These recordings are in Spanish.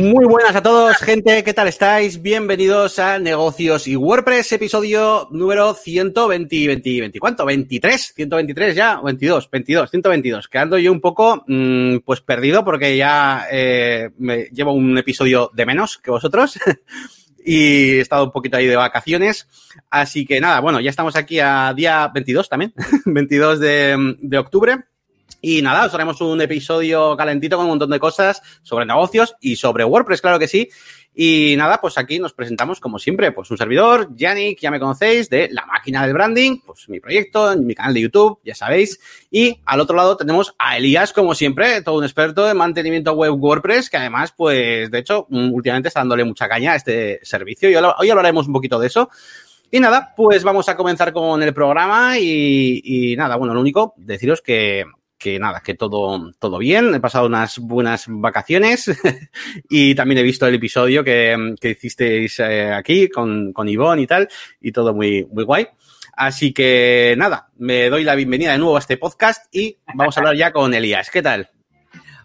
Muy buenas a todos, gente, ¿qué tal estáis? Bienvenidos a Negocios y WordPress, episodio número 120, 20, 20 ¿cuánto? ¿23? ¿123 ya? 22, 22, 122. Quedando yo un poco, mmm, pues perdido porque ya eh, me llevo un episodio de menos que vosotros. y he estado un poquito ahí de vacaciones. Así que nada, bueno, ya estamos aquí a día 22 también, 22 de, de octubre. Y nada, os haremos un episodio calentito con un montón de cosas sobre negocios y sobre WordPress, claro que sí. Y nada, pues aquí nos presentamos como siempre, pues un servidor, Yannick, ya me conocéis, de La Máquina del Branding, pues mi proyecto, mi canal de YouTube, ya sabéis. Y al otro lado tenemos a Elías, como siempre, todo un experto en mantenimiento web WordPress, que además, pues, de hecho, últimamente está dándole mucha caña a este servicio y hoy hablaremos un poquito de eso. Y nada, pues vamos a comenzar con el programa y, y nada, bueno, lo único, deciros que que nada, que todo, todo bien. He pasado unas buenas vacaciones y también he visto el episodio que, que hicisteis eh, aquí con, con Ivonne y tal, y todo muy, muy guay. Así que nada, me doy la bienvenida de nuevo a este podcast y vamos a hablar ya con Elías. ¿Qué tal?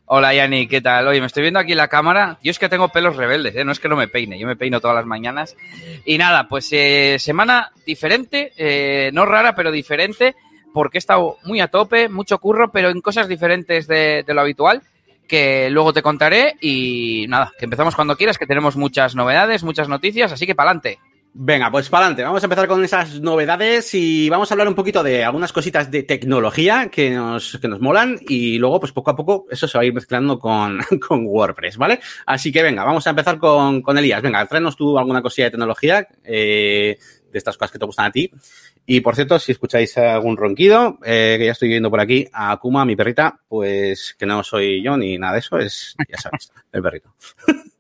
Hola Yanni, ¿qué tal? Oye, me estoy viendo aquí la cámara. Yo es que tengo pelos rebeldes, ¿eh? no es que no me peine, yo me peino todas las mañanas. Y nada, pues eh, semana diferente, eh, no rara, pero diferente porque he estado muy a tope, mucho curro, pero en cosas diferentes de, lo habitual que luego te contaré y nada, que empezamos cuando quieras, que tenemos muchas novedades, muchas noticias, así que pa'lante. Venga, pues para adelante. Vamos a empezar con esas novedades y vamos a hablar un poquito de algunas cositas de tecnología que nos, que nos molan y luego, pues poco a poco, eso se va a ir mezclando con, con WordPress, ¿vale? Así que venga, vamos a empezar con, con Elías. Venga, tráenos tú alguna cosilla de tecnología, eh, de estas cosas que te gustan a ti. Y por cierto, si escucháis algún ronquido, eh, que ya estoy viendo por aquí a Akuma, mi perrita, pues que no soy yo ni nada de eso, es, ya sabes, el perrito.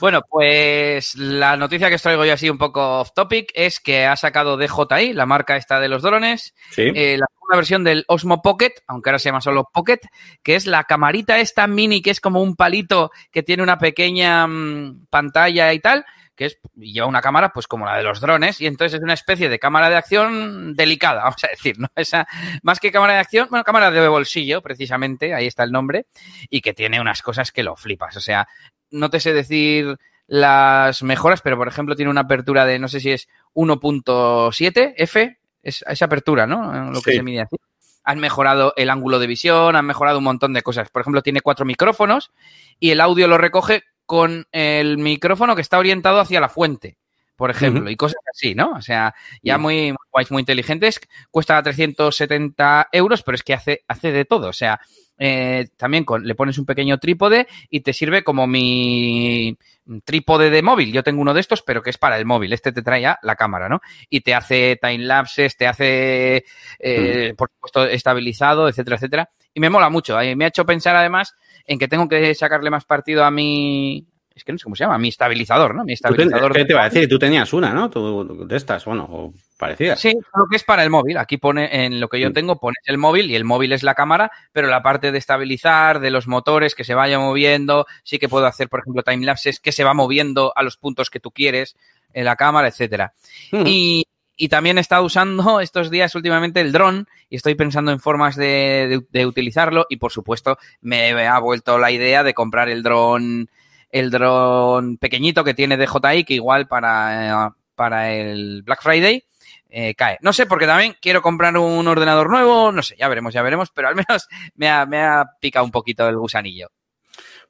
Bueno, pues la noticia que os traigo yo así un poco off topic es que ha sacado DJI, la marca esta de los drones, ¿Sí? eh, la segunda versión del Osmo Pocket, aunque ahora se llama solo Pocket, que es la camarita esta mini que es como un palito que tiene una pequeña mmm, pantalla y tal, que es, lleva una cámara pues como la de los drones y entonces es una especie de cámara de acción delicada, vamos a decir, ¿no? Esa, más que cámara de acción, bueno, cámara de bolsillo, precisamente, ahí está el nombre, y que tiene unas cosas que lo flipas, o sea, no te sé decir las mejoras, pero por ejemplo tiene una apertura de, no sé si es 1.7 F, es esa apertura, ¿no? Lo que Sí. se mide así. Han mejorado el ángulo de visión, han mejorado un montón de cosas. Por ejemplo, tiene cuatro micrófonos y el audio lo recoge con el micrófono que está orientado hacia la fuente, por ejemplo, y cosas así, ¿no? O sea, ya muy, muy guays, muy inteligentes. Cuesta 370 euros, pero es que hace, hace de todo. O sea, eh, también con, le pones un pequeño trípode y te sirve como mi trípode de móvil. Yo tengo uno de estos, pero que es para el móvil. Este te trae ya la cámara, ¿no? Y te hace time lapses, te hace, eh, por supuesto, estabilizado, etcétera, etcétera. Y me mola mucho. Eh, Me ha hecho pensar además en que tengo que sacarle más partido a mi. Es que no sé cómo se llama, mi estabilizador, ¿no? Mi estabilizador. ¿Qué te iba a decir? Tú tenías una, ¿no? Tú, de estas, bueno, o parecidas. Sí, lo que es para el móvil. Aquí pone, en lo que yo Mm. tengo, pones el móvil y el móvil es la cámara, pero la parte de estabilizar, de los motores, que se vaya moviendo, sí que puedo hacer, por ejemplo, timelapses, que se va moviendo a los puntos que tú quieres en la cámara, etcétera. Ujú. Y, y también he estado usando estos días últimamente el dron y estoy pensando en formas de, utilizarlo y por supuesto me ha vuelto la idea de comprar el dron el dron pequeñito que tiene DJI que igual para, eh, para el Black Friday eh, cae. No sé, porque también quiero comprar un ordenador nuevo, no sé, ya veremos, ya veremos, pero al menos me ha, me ha picado un poquito el gusanillo.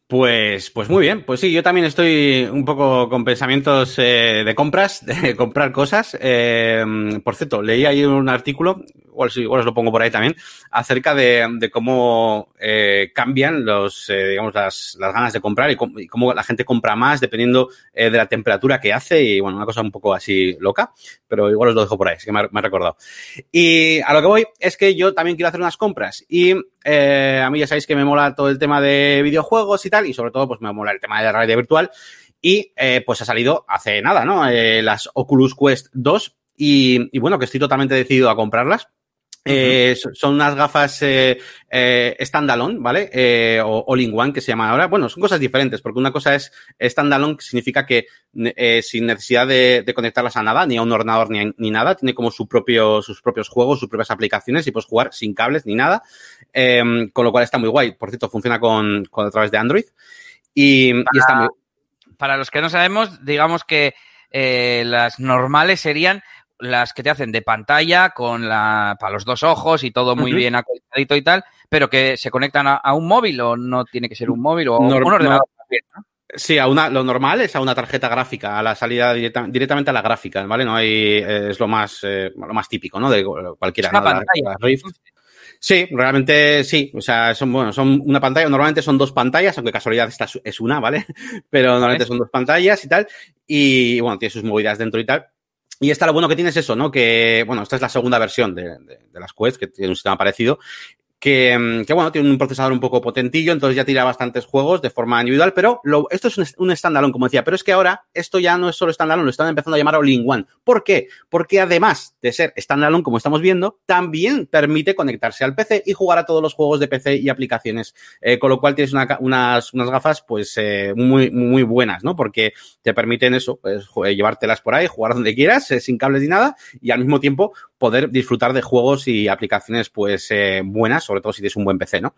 Pues, pues muy bien. Pues sí, yo también estoy un poco con pensamientos eh, de compras, de comprar cosas. Eh, por cierto, leí ahí un artículo, igual, igual os lo pongo por ahí también, acerca de, cómo eh, cambian los, eh, digamos, las, las ganas de comprar y cómo, la gente compra más dependiendo eh, de la temperatura que hace y bueno, una cosa un poco así loca, pero igual os lo dejo por ahí, es que me ha, me ha recordado. Y a lo que voy es que yo también quiero hacer unas compras y a mí ya sabéis que me mola todo el tema de videojuegos y tal, y sobre todo pues me mola el tema de la realidad virtual. Y pues ha salido hace nada, ¿no? Las Oculus Quest 2 y, y, bueno, que estoy totalmente decidido a comprarlas. Eh, son unas gafas eh, eh, standalone, ¿vale? Eh, o all-in-one que se llaman ahora. Bueno, son cosas diferentes, porque una cosa es standalone, que significa que eh, sin necesidad de, de, conectarlas a nada, ni a un ordenador ni, a, ni nada, tiene como su propio, sus propios juegos, sus propias aplicaciones y puedes jugar sin cables ni nada. Eh, con lo cual está muy guay. Por cierto, funciona con, con a través de Android. Y, y está muy. para los que no sabemos, digamos que eh, las normales serían las que te hacen de pantalla con la para los dos ojos y todo muy bien actualizadito y tal, pero que se conectan a, un móvil o no tiene que ser un móvil o un ordenador. Sí, a una, lo normal es a una tarjeta gráfica, a la salida directamente a la gráfica, ¿vale? No hay, eh, es lo más, eh, lo más típico, ¿no? De cualquiera. una pantalla. Sí, realmente sí. O sea, son, bueno, son una pantalla, normalmente son dos pantallas, aunque casualidad esta es una, ¿vale? Pero normalmente son dos pantallas y tal. Y bueno, tiene sus movidas dentro y tal. Y esta lo bueno que tiene es eso, ¿no? Que, bueno, esta es la segunda versión de, de, de las Quest, que tiene un sistema parecido que, mm, que, bueno, tiene un procesador un poco potentillo, entonces ya tira bastantes juegos de forma individual, pero esto es un, un standalone, como decía, pero es que ahora esto ya no es solo standalone, lo están empezando a llamar all-in-one. ¿Por qué? Porque además de ser standalone, como estamos viendo, también permite conectarse al PC y jugar a todos los juegos de PC y aplicaciones, eh, con lo cual tienes una, unas, unas gafas, pues, eh, muy, muy buenas, ¿no? Porque te permiten eso, pues, llevártelas por ahí, jugar donde quieras, eh, sin cables ni nada, y al mismo tiempo poder disfrutar de juegos y aplicaciones, pues, eh, buenas sobre todo si tienes un buen PC, ¿no?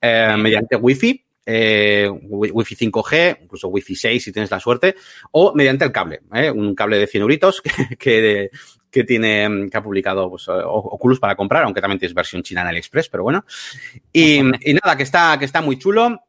Eh, mediante Wi-Fi, eh, Wi-Fi 5G, incluso Wi-Fi 6 si tienes la suerte, o mediante el cable, ¿eh? un cable de 100 euritos que, que, que, tiene, que ha publicado pues, Oculus para comprar, aunque también tienes versión china en AliExpress, pero bueno. Y, y nada, que está, que está muy chulo.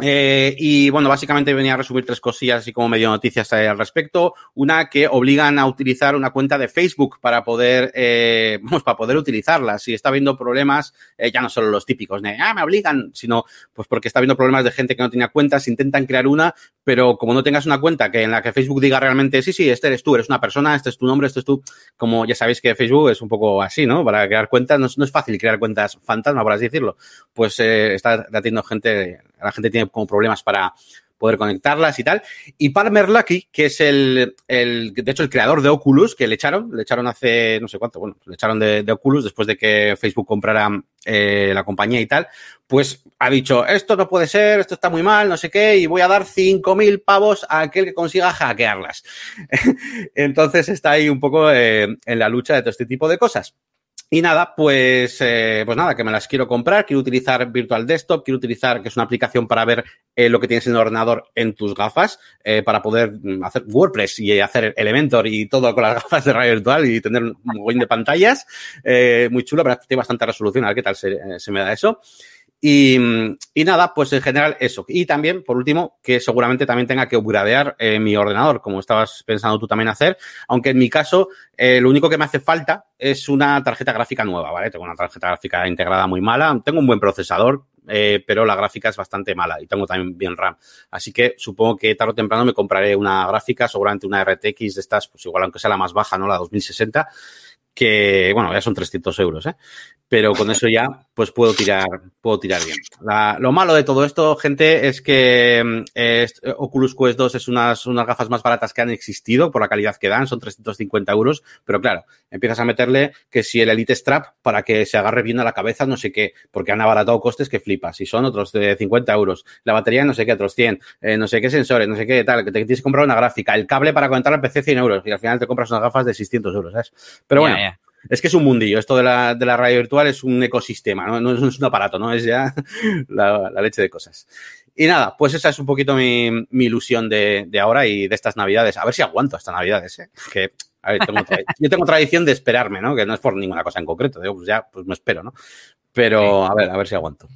Eh, y bueno, básicamente venía a resumir tres cosillas así como medio noticias al respecto. Una que obligan a utilizar una cuenta de Facebook para poder, eh, vamos, para poder utilizarla. Si está habiendo problemas, eh, ya no solo los típicos de, ah, me obligan, sino pues porque está habiendo problemas de gente que no tenía cuentas, intentan crear una, pero como no tengas una cuenta que en la que Facebook diga realmente, sí, sí, este eres tú, eres una persona, este es tu nombre, este es tú, como ya sabéis que Facebook es un poco así, ¿no? Para crear cuentas no, no es fácil crear cuentas fantasma, por así decirlo. Pues eh, está teniendo gente, la gente tiene como problemas para poder conectarlas y tal. Y Palmer Lucky, que es el, el, de hecho, el creador de Oculus, que le echaron, le echaron hace no sé cuánto, bueno, le echaron de, Oculus después de que Facebook comprara eh, la compañía y tal, pues ha dicho, esto no puede ser, esto está muy mal, no sé qué, y voy a dar 5.000 pavos a aquel que consiga hackearlas. Entonces está ahí un poco eh, en la lucha de todo este tipo de cosas. Y nada, pues, eh, pues nada, que me las quiero comprar, quiero utilizar Virtual Desktop, quiero utilizar, que es una aplicación para ver eh, lo que tienes en el ordenador en tus gafas, eh, para poder hacer WordPress y hacer Elementor y todo con las gafas de radio virtual y tener un montón de pantallas. Eh, muy chulo, pero tiene bastante resolución, a ver qué tal se, se me da eso. Y, y, nada, pues en general eso. Y también, por último, que seguramente también tenga que upgradear eh, mi ordenador, como estabas pensando tú también hacer, aunque en mi caso eh, lo único que me hace falta es una tarjeta gráfica nueva, ¿vale? Tengo una tarjeta gráfica integrada muy mala, tengo un buen procesador, eh, pero la gráfica es bastante mala y tengo también bien RAM. Así que supongo que tarde o temprano me compraré una gráfica, seguramente una RTX de estas, pues igual aunque sea la más baja, ¿no? La 2060 que, bueno, ya son 300 euros, ¿eh? Pero con eso ya, pues puedo tirar, puedo tirar bien. La, lo malo de todo esto, gente, es que eh, Oculus Quest 2 es unas, unas gafas más baratas que han existido por la calidad que dan, son 350 euros, pero claro, empiezas a meterle que si el Elite Strap para que se agarre bien a la cabeza, no sé qué, porque han abaratado costes que flipas, y son otros de 50 euros. La batería, no sé qué, otros 100, eh, no sé qué sensores, no sé qué, tal, que te tienes que comprar una gráfica, el cable para conectar al PC 100 euros, y al final te compras unas gafas de 600 euros, ¿sabes? Pero bueno. Yeah, yeah es que es un mundillo. Esto de la, de la radio virtual es un ecosistema, ¿no? No es un aparato, ¿no? Es ya la, la leche de cosas. Y nada, pues esa es un poquito mi, mi ilusión de, de, ahora y de estas navidades. A ver si aguanto hasta navidades, ¿eh? Que, a ver, tengo yo tengo tradición de esperarme, ¿no? Que no es por ninguna cosa en concreto. Digo, pues ya, pues me espero, ¿no? Pero a ver, a ver si aguanto.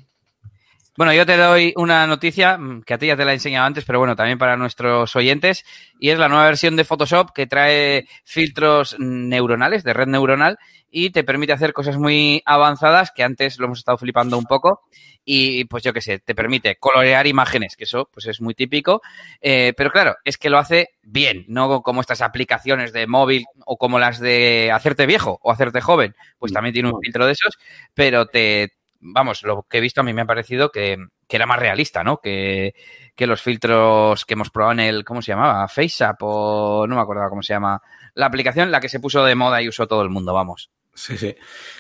Bueno, yo te doy una noticia mm, que a ti ya te la he enseñado antes, pero bueno, también para nuestros oyentes, y es la nueva versión de Photoshop que trae filtros neuronales, de red neuronal, y te permite hacer cosas muy avanzadas que antes lo hemos estado flipando un poco. Y pues yo qué sé, te permite colorear imágenes, que eso pues es muy típico. Eh, pero claro, es que lo hace bien, no como estas aplicaciones de móvil o como las de hacerte viejo o hacerte joven. Pues también tiene un filtro de esos, pero te, vamos, lo que he visto a mí me ha parecido que, que era más realista, ¿no? Que, que, los filtros que hemos probado en el, ¿cómo se llamaba? FaceApp o no me acordaba cómo se llama la aplicación, la que se puso de moda y usó todo el mundo, vamos. Sí, sí.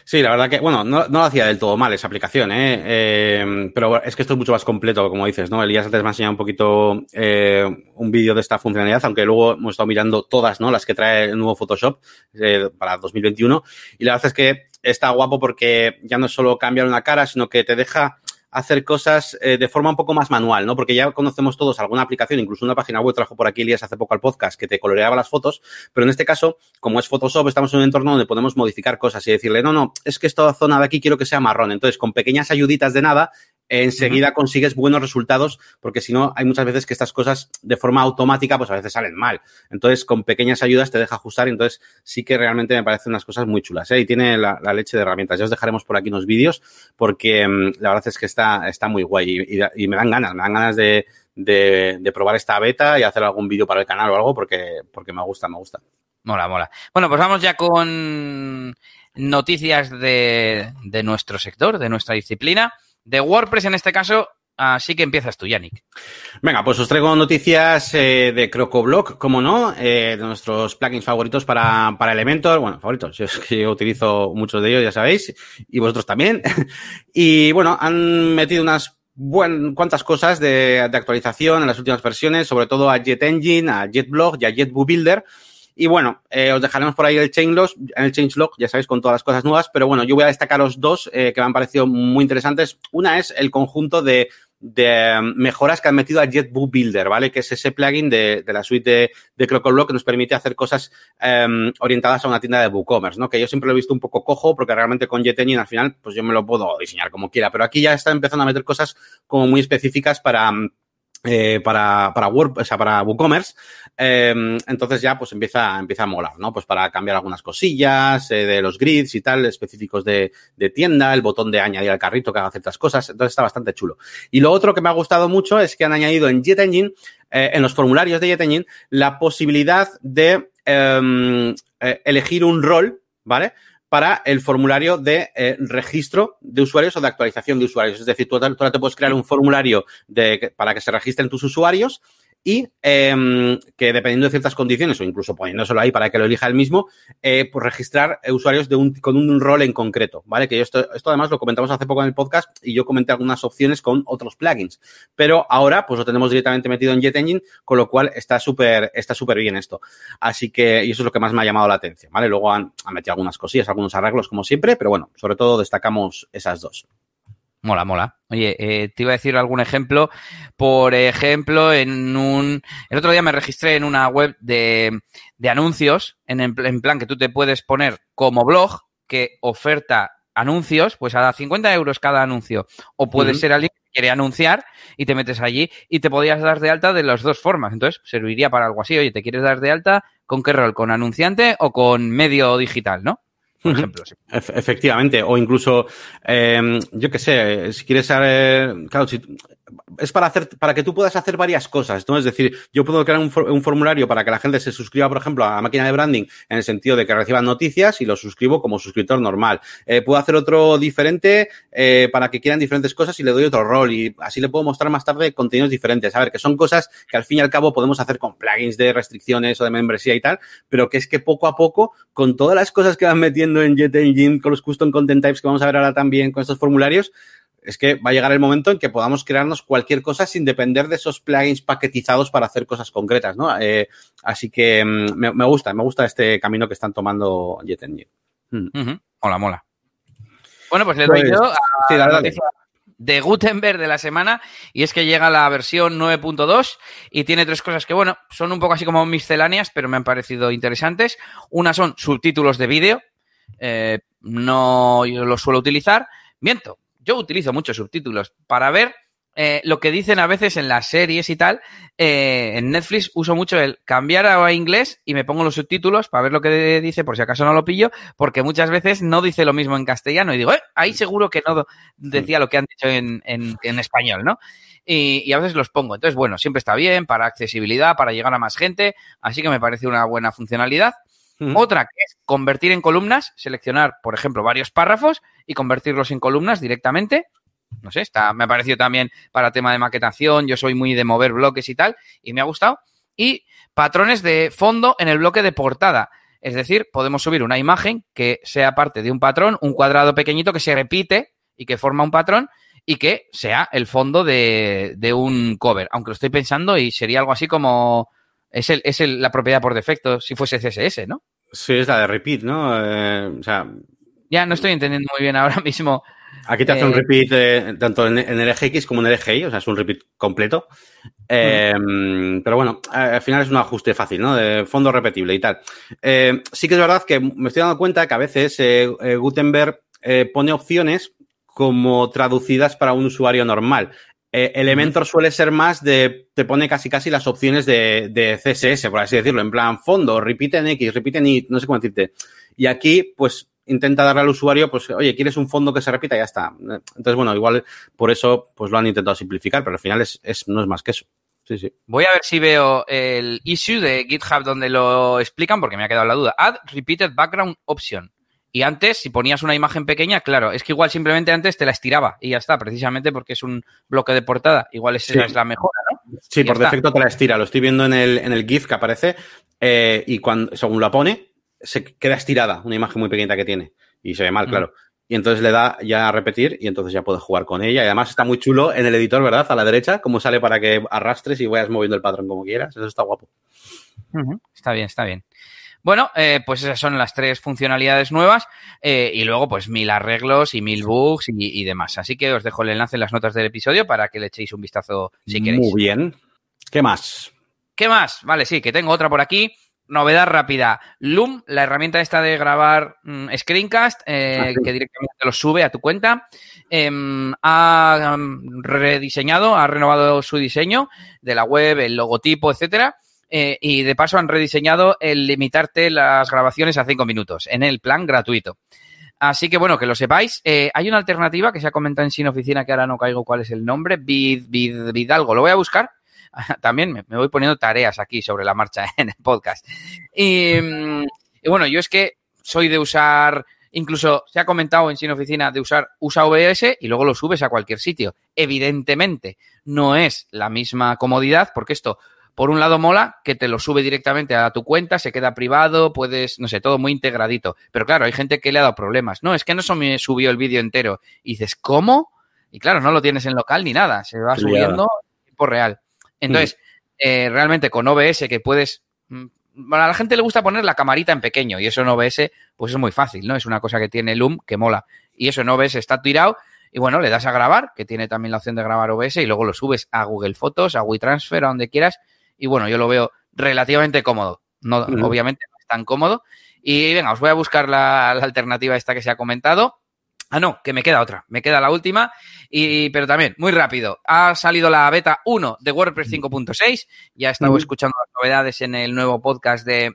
Sí, la verdad que, bueno, no, no lo hacía del todo mal esa aplicación, ¿eh? eh pero es que esto es mucho más completo, como dices, ¿no? Elías antes me ha enseñado un poquito eh, un vídeo de esta funcionalidad, aunque luego hemos estado mirando todas, ¿no? Las que trae el nuevo Photoshop eh, para 2021. Y la verdad es que está guapo porque ya no solo cambiar una cara, sino que te deja hacer cosas eh, de forma un poco más manual, ¿no? Porque ya conocemos todos alguna aplicación, incluso una página web trajo por aquí Elías hace poco al podcast que te coloreaba las fotos, pero en este caso, como es Photoshop, estamos en un entorno donde podemos modificar cosas y decirle, no, no, es que esta zona de aquí quiero que sea marrón. Entonces, con pequeñas ayuditas de nada, enseguida consigues buenos resultados, porque si no, hay muchas veces que estas cosas de forma automática, pues a veces salen mal. Entonces, con pequeñas ayudas te deja ajustar y entonces sí que realmente me parecen unas cosas muy chulas. ¿eh? Y tiene la, leche de herramientas. Ya os dejaremos por aquí unos vídeos, porque mm, la verdad es que está, está muy guay y, me dan ganas, me dan ganas de, de, probar esta beta y hacer algún vídeo para el canal o algo, porque, porque me gusta, me gusta. Mola, mola. Bueno, pues vamos ya con noticias de, de nuestro sector, de nuestra disciplina de WordPress en este caso, así que empiezas tú, Yannick. Venga, pues os traigo noticias eh, de CrocoBlock, como no, eh, de nuestros plugins favoritos para, para Elementor. Bueno, favoritos, yo, yo utilizo muchos de ellos, ya sabéis, y vosotros también. y bueno, han metido unas buen, cuantas cosas de, de, actualización en las últimas versiones, sobre todo a JetEngine, a JetBlog y a JetBoo Builder. Y bueno, eh, os dejaremos por ahí el changelog, el changelog, ya sabéis, con todas las cosas nuevas, pero bueno, yo voy a destacaros dos eh, que me han parecido muy interesantes. Una es el conjunto de, de mejoras que han metido a JetBoo Builder, ¿vale? Que es ese plugin de, la suite de, de CrocoBlock que nos permite hacer cosas um, orientadas a una tienda de WooCommerce, ¿no? Que yo siempre lo he visto un poco cojo porque realmente con JetEngine al final, pues yo me lo puedo diseñar como quiera, pero aquí ya está empezando a meter cosas como muy específicas para eh, para, para Word, o sea, para WooCommerce, eh, entonces ya pues empieza, empieza a molar, ¿no? Pues para cambiar algunas cosillas eh, de los grids y tal, específicos de, de, tienda, el botón de añadir al carrito que haga ciertas cosas, entonces está bastante chulo. Y lo otro que me ha gustado mucho es que han añadido en JetEngine, eh, en los formularios de JetEngine, la posibilidad de em, eh, elegir un rol, ¿vale? Para el formulario de eh, registro de usuarios o de actualización de usuarios. Es decir, tú, ahora te puedes crear un formulario de, para que se registren tus usuarios y eh, que dependiendo de ciertas condiciones o incluso poniéndoselo ahí para que lo elija él mismo, eh, pues registrar usuarios de un, con un rol en concreto, ¿vale? Que esto, esto además lo comentamos hace poco en el podcast y yo comenté algunas opciones con otros plugins, pero ahora pues lo tenemos directamente metido en JetEngine, con lo cual está súper está súper bien esto. Así que, y eso es lo que más me ha llamado la atención, ¿vale? Luego han metido algunas cosillas, algunos arreglos como siempre, pero bueno, sobre todo destacamos esas dos. Mola, mola. Oye, eh, te iba a decir algún ejemplo. Por ejemplo, en un. El otro día me registré en una web de, de anuncios, en, en plan que tú te puedes poner como blog que oferta anuncios, pues a 50 euros cada anuncio. O puede uh -huh. ser alguien que quiere anunciar y te metes allí y te podías dar de alta de las dos formas. Entonces, serviría para algo así. Oye, ¿te quieres dar de alta con qué rol? ¿Con anunciante o con medio digital, no? Por ejemplo. Sí. Efectivamente, o incluso, eh, yo qué sé, si quieres saber, claro, si, es para hacer, para que tú puedas hacer varias cosas, ¿no? Es decir, yo puedo crear un, formulario para que la gente se suscriba, por ejemplo, a la máquina de branding en el sentido de que reciban noticias y lo suscribo como suscriptor normal. Eh, puedo hacer otro diferente eh, para que quieran diferentes cosas y le doy otro rol y así le puedo mostrar más tarde contenidos diferentes. A ver, que son cosas que al fin y al cabo podemos hacer con plugins de restricciones o de membresía y tal, pero que es que poco a poco, con todas las cosas que van metiendo en JetEngine, con los custom content types que vamos a ver ahora también con estos formularios, es que va a llegar el momento en que podamos crearnos cualquier cosa sin depender de esos plugins paquetizados para hacer cosas concretas, ¿no? Eh, así que mm, me, me, gusta, me gusta este camino que están tomando JetEngine. Mm. Uh -huh. Mola, mola. Bueno, pues le doy pues, yo a sí, de Gutenberg de la semana y es que llega la versión 9.2 y tiene tres cosas que, bueno, son un poco así como misceláneas, pero me han parecido interesantes. Una son subtítulos de vídeo, eh, no yo los suelo utilizar. Miento, yo utilizo muchos subtítulos para ver eh, lo que dicen a veces en las series y tal. Eh, en Netflix uso mucho el cambiar a inglés y me pongo los subtítulos para ver lo que dice, por si acaso no lo pillo, porque muchas veces no dice lo mismo en castellano y digo, eh, ahí seguro que no decía lo que han dicho en, en, español, ¿no? Y, y, a veces los pongo. Entonces, bueno, siempre está bien para accesibilidad, para llegar a más gente, así que me parece una buena funcionalidad. Otra que es convertir en columnas, seleccionar, por ejemplo, varios párrafos y convertirlos en columnas directamente. No sé, está, me ha parecido también para tema de maquetación. Yo soy muy de mover bloques y tal, y me ha gustado. Y patrones de fondo en el bloque de portada. Es decir, podemos subir una imagen que sea parte de un patrón, un cuadrado pequeñito que se repite y que forma un patrón y que sea el fondo de, de un cover. Aunque lo estoy pensando y sería algo así como es, el, es el, la propiedad por defecto si fuese CSS, ¿no? Sí, es la de repeat, ¿no? Eh, o sea... Ya, no estoy entendiendo muy bien ahora mismo Aquí te hace un repeat eh, tanto en, el eje X como en el eje Y, o sea, es un repeat completo. Eh, pero bueno, al final es un ajuste fácil, ¿no? De fondo repetible y tal. sí que es verdad que me estoy dando cuenta que a veces Gutenberg pone opciones como traducidas para un usuario normal. Elementor suele ser más de, te pone casi casi las opciones de, de, CSS, por así decirlo, en plan fondo, repite en X, repite en Y, no sé cómo decirte. Y aquí, pues, intenta darle al usuario, pues, oye, ¿quieres un fondo que se repita? Ya está. Entonces, bueno, igual por eso, pues lo han intentado simplificar, pero al final es, es, no es más que eso. Sí, sí. Voy a ver si veo el issue de GitHub donde lo explican, porque me ha quedado la duda. Add repeated background option. Y antes, si ponías una imagen pequeña, claro, es que igual simplemente antes te la estiraba y ya está, precisamente porque es un bloque de portada. Igual esa es la mejora, ¿no? Sí, por defecto te la estira. Lo estoy viendo en el, en el GIF que aparece eh, y cuando, según la pone, se queda estirada, una imagen muy pequeñita que tiene. Y se ve mal, mm. claro. Y entonces le da ya a repetir y entonces ya puedes jugar con ella. Y además está muy chulo en el editor, ¿verdad? A la derecha, como sale para que arrastres y vayas moviendo el patrón como quieras. Eso está guapo. Está bien, está bien. Bueno, eh, pues esas son las tres funcionalidades nuevas eh, y luego pues mil arreglos y mil bugs y, demás. Así que os dejo el enlace en las notas del episodio para que le echéis un vistazo si queréis. Muy bien. ¿Qué más? ¿Qué más? Vale, sí, que tengo otra por aquí. Novedad rápida. Loom, la herramienta esta de grabar mm, screencast, eh, ah, que directamente lo sube a tu cuenta, em, ha mm, rediseñado, ha renovado su diseño de la web, el logotipo, etcétera eh, y de paso han rediseñado el limitarte las grabaciones a cinco minutos en el plan gratuito. Así que bueno, que lo sepáis. Eh, hay una alternativa que se ha comentado en Sin Oficina, que ahora no caigo cuál es el nombre, Vid, Vid, Vidalgo. Lo voy a buscar. También me, voy poniendo tareas aquí sobre la marcha en el podcast. Y, y, bueno, yo es que soy de usar, incluso se ha comentado en Sin Oficina de usar usa OBS y luego lo subes a cualquier sitio. Evidentemente, no es la misma comodidad porque esto por un lado mola que te lo sube directamente a tu cuenta, se queda privado, puedes, no sé, todo muy integradito. Pero claro, hay gente que le ha dado problemas. No, es que no se me subió el vídeo entero. Y dices, ¿cómo? Y claro, no lo tienes en local ni nada, se va subiendo en tiempo real. Entonces, eh, realmente con OBS que puedes... Mm, bueno, a la gente le gusta poner la camarita en pequeño y eso en OBS pues es muy fácil, ¿no? Es una cosa que tiene Loom que mola. Y eso en OBS está tirado y bueno, le das a grabar, que tiene también la opción de grabar OBS y luego lo subes a Google Fotos, a WeTransfer, a donde quieras y bueno, yo lo veo relativamente cómodo. No, Obviamente no es tan cómodo. Y venga, os voy a buscar la, alternativa esta que se ha comentado. Ah, no, que me queda otra. Me queda la última. Y, pero también, muy rápido. Ha salido la beta 1 de WordPress 5.6. Ya he estado escuchando las novedades en el nuevo podcast de,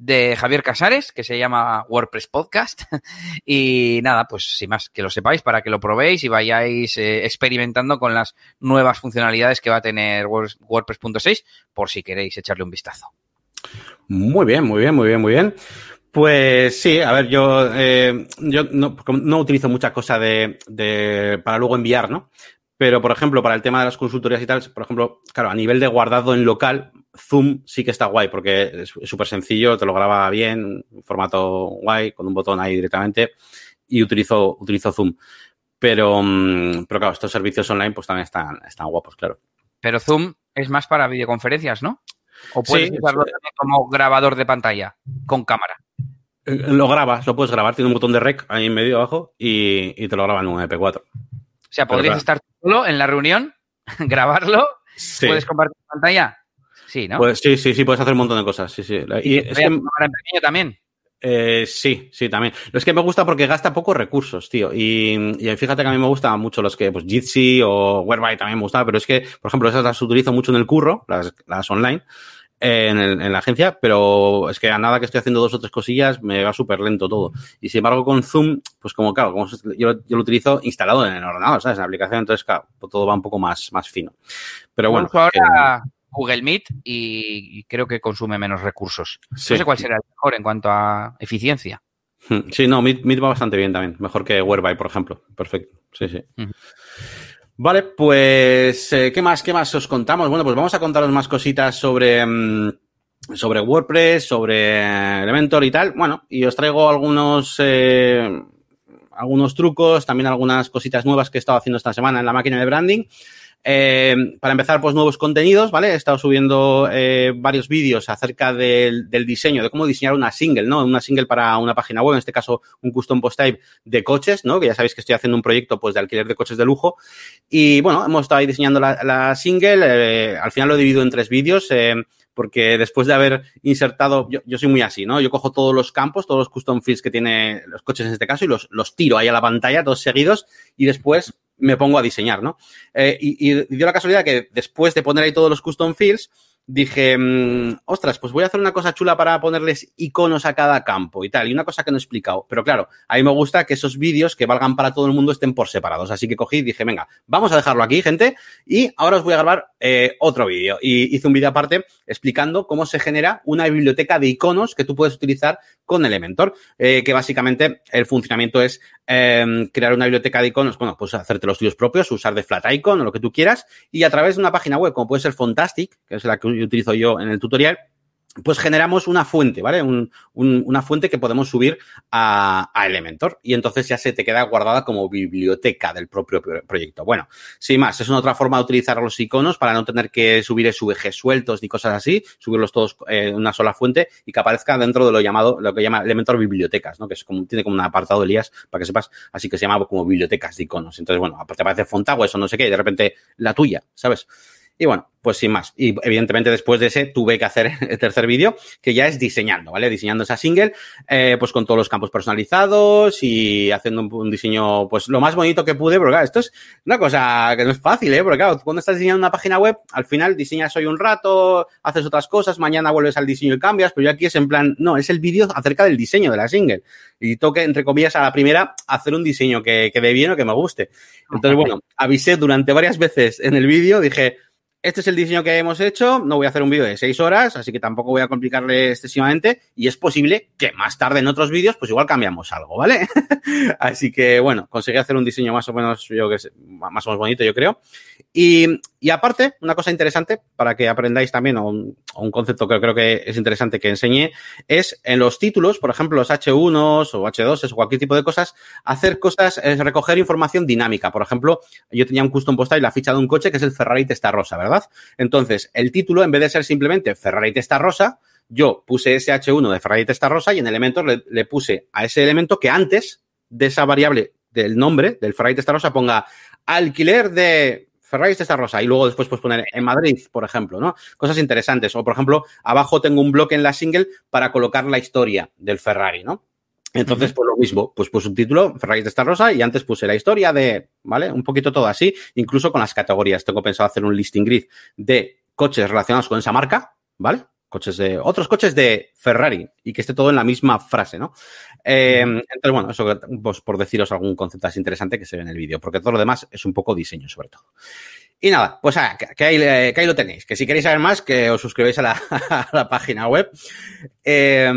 de Javier Casares, que se llama WordPress Podcast. y nada, pues sin más, que lo sepáis para que lo probéis y vayáis eh, experimentando con las nuevas funcionalidades que va a tener WordPress.6, por si queréis echarle un vistazo. Muy bien, muy bien, muy bien, muy bien. Pues sí, a ver, yo, eh, yo no, utilizo muchas cosas de, de, para luego enviar, ¿no? Pero, por ejemplo, para el tema de las consultorías y tal, por ejemplo, claro, a nivel de guardado en local, Zoom sí que está guay porque es súper sencillo, te lo graba bien, formato guay, con un botón ahí directamente y utilizo, utilizo Zoom. Pero, mm, pero claro, estos servicios online pues también están, están guapos, claro. Pero Zoom es más para videoconferencias, ¿no? O puedes usarlo también como grabador de pantalla con cámara. Eh, lo grabas, lo puedes grabar, tiene un botón de rec ahí en medio abajo y, y te lo graba en un MP4. O sea, podrías estar solo en la reunión, grabarlo, puedes compartir pantalla. Sí, ¿no? Pues sí, sí, sí, puedes hacer un montón de cosas. Sí, sí. Y, es que, en pequeño también. Eh, sí, sí, también. Es que me gusta porque gasta pocos recursos, tío. Y, y, fíjate que a mí me gustan mucho los que, pues, Jitsi o Whereby también me gusta, pero es que, por ejemplo, esas las utilizo mucho en el curro, las, las online en, la agencia, pero es que a nada que estoy haciendo dos o tres cosillas me va súper lento todo. Y sin embargo con Zoom, pues como claro, como yo, yo, lo utilizo instalado en el ordenador, ¿sabes? En la aplicación, entonces claro, todo va un poco más, más fino. Pero bueno. ahora Google Meet y creo que consume menos recursos. No sé cuál será el mejor en cuanto a eficiencia. Hmm, sí, no, Meet, Meet va bastante bien también. Mejor que Whereby, por ejemplo. Perfecto. Sí, sí. Vale, pues, eh, ¿qué más? ¿Qué más os contamos? Bueno, pues vamos a contaros más cositas sobre, mm, sobre WordPress, sobre Elementor y tal. Bueno, y os traigo algunos, eh, algunos trucos, también algunas cositas nuevas que he estado haciendo esta semana en la máquina de branding. Eh, para empezar, pues nuevos contenidos, ¿vale? He estado subiendo eh, varios vídeos acerca del, diseño, de cómo diseñar una single, ¿no? Una single para una página web, en este caso un custom post type de coches, ¿no? Que ya sabéis que estoy haciendo un proyecto pues de alquiler de coches de lujo. Y bueno, hemos estado ahí diseñando la, single. Eh, al final lo he dividido en tres vídeos. Porque después de haber insertado, yo, yo, soy muy así, ¿no? Yo cojo todos los campos, todos los custom fields que tiene los coches en este caso y los, los tiro ahí a la pantalla, todos seguidos, y después me pongo a diseñar, ¿no? Eh, y, y, dio la casualidad que después de poner ahí todos los custom fields, dije, mmm, ostras, pues voy a hacer una cosa chula para ponerles iconos a cada campo y tal. Y una cosa que no he explicado. Pero claro, a mí me gusta que esos vídeos que valgan para todo el mundo estén por separados. Así que cogí y dije, venga, vamos a dejarlo aquí, gente. Y ahora os voy a grabar eh, otro vídeo. Y hice un vídeo aparte explicando cómo se genera una biblioteca de iconos que tú puedes utilizar con Elementor. Eh, que básicamente el funcionamiento es eh, crear una biblioteca de iconos, bueno, pues hacerte los tuyos propios, usar de flat icon o lo que tú quieras. Y a través de una página web, como puede ser Fontastic, que es la que utilizo yo en el tutorial, pues generamos una fuente, ¿vale? Un, un, una fuente que podemos subir a, Elementor y entonces ya se te queda guardada como biblioteca del propio proyecto. Bueno, sin más, es una otra forma de utilizar los iconos para no tener que subir SVG sueltos ni cosas así, subirlos todos en una sola fuente y que aparezca dentro de lo llamado, lo que llama Elementor bibliotecas, ¿no? Que es como, tiene como un apartado de Elías, para que sepas, así que se llama como bibliotecas de iconos. Entonces, bueno, te aparece Fontagua, o no sé qué, y de repente la tuya, ¿sabes? Y bueno, pues sin más. Y evidentemente después de ese tuve que hacer el tercer vídeo, que ya es diseñando, ¿vale? Diseñando esa single, eh, pues con todos los campos personalizados y haciendo un, un, diseño, pues lo más bonito que pude, porque claro, esto es una cosa que no es fácil, ¿eh? Porque claro, cuando estás diseñando una página web, al final diseñas hoy un rato, haces otras cosas, mañana vuelves al diseño y cambias, pero yo aquí es en plan, no, es el vídeo acerca del diseño de la single. Y toque, entre comillas, a la primera, hacer un diseño que quede bien o que me guste. Entonces, bueno, avisé durante varias veces en el vídeo, dije, este es el diseño que hemos hecho, no voy a hacer un vídeo de seis horas, así que tampoco voy a complicarle excesivamente y es posible que más tarde en otros vídeos pues igual cambiamos algo, ¿vale? así que bueno, conseguí hacer un diseño más o menos, yo que sé, más o menos bonito yo creo. Y, aparte, una cosa interesante para que aprendáis también, o un, concepto que creo que es interesante que enseñé, es en los títulos, por ejemplo, los H1s o H2s o cualquier tipo de cosas, hacer cosas, recoger información dinámica. Por ejemplo, yo tenía un custom post y la ficha de un coche que es el Ferrari Testarossa, ¿verdad? Entonces, el título, en vez de ser simplemente Ferrari Testarossa, yo puse ese H1 de Ferrari Testarossa y en Elementor le, le puse a ese elemento que antes de esa variable del nombre del Ferrari Testarossa ponga alquiler de Ferrari esta rosa y luego después pues poner en Madrid, por ejemplo, ¿no? Cosas interesantes. O, por ejemplo, abajo tengo un bloque en la single para colocar la historia del Ferrari, ¿no? Entonces, pues lo mismo, pues puse un título, Ferrari de esta rosa, y antes puse la historia de, ¿vale? Un poquito todo así, incluso con las categorías. Tengo pensado hacer un listing grid de coches relacionados con esa marca, ¿vale? Coches de, otros coches de Ferrari, y que esté todo en la misma frase, ¿no? Eh, entonces, bueno, eso pues, por deciros algún concepto así interesante que se ve en el vídeo, porque todo lo demás es un poco diseño, sobre todo. Y nada, pues ah, que, que, ahí, que, ahí, lo tenéis. Que si queréis saber más, que os suscribáis a la, a la página web. Eh,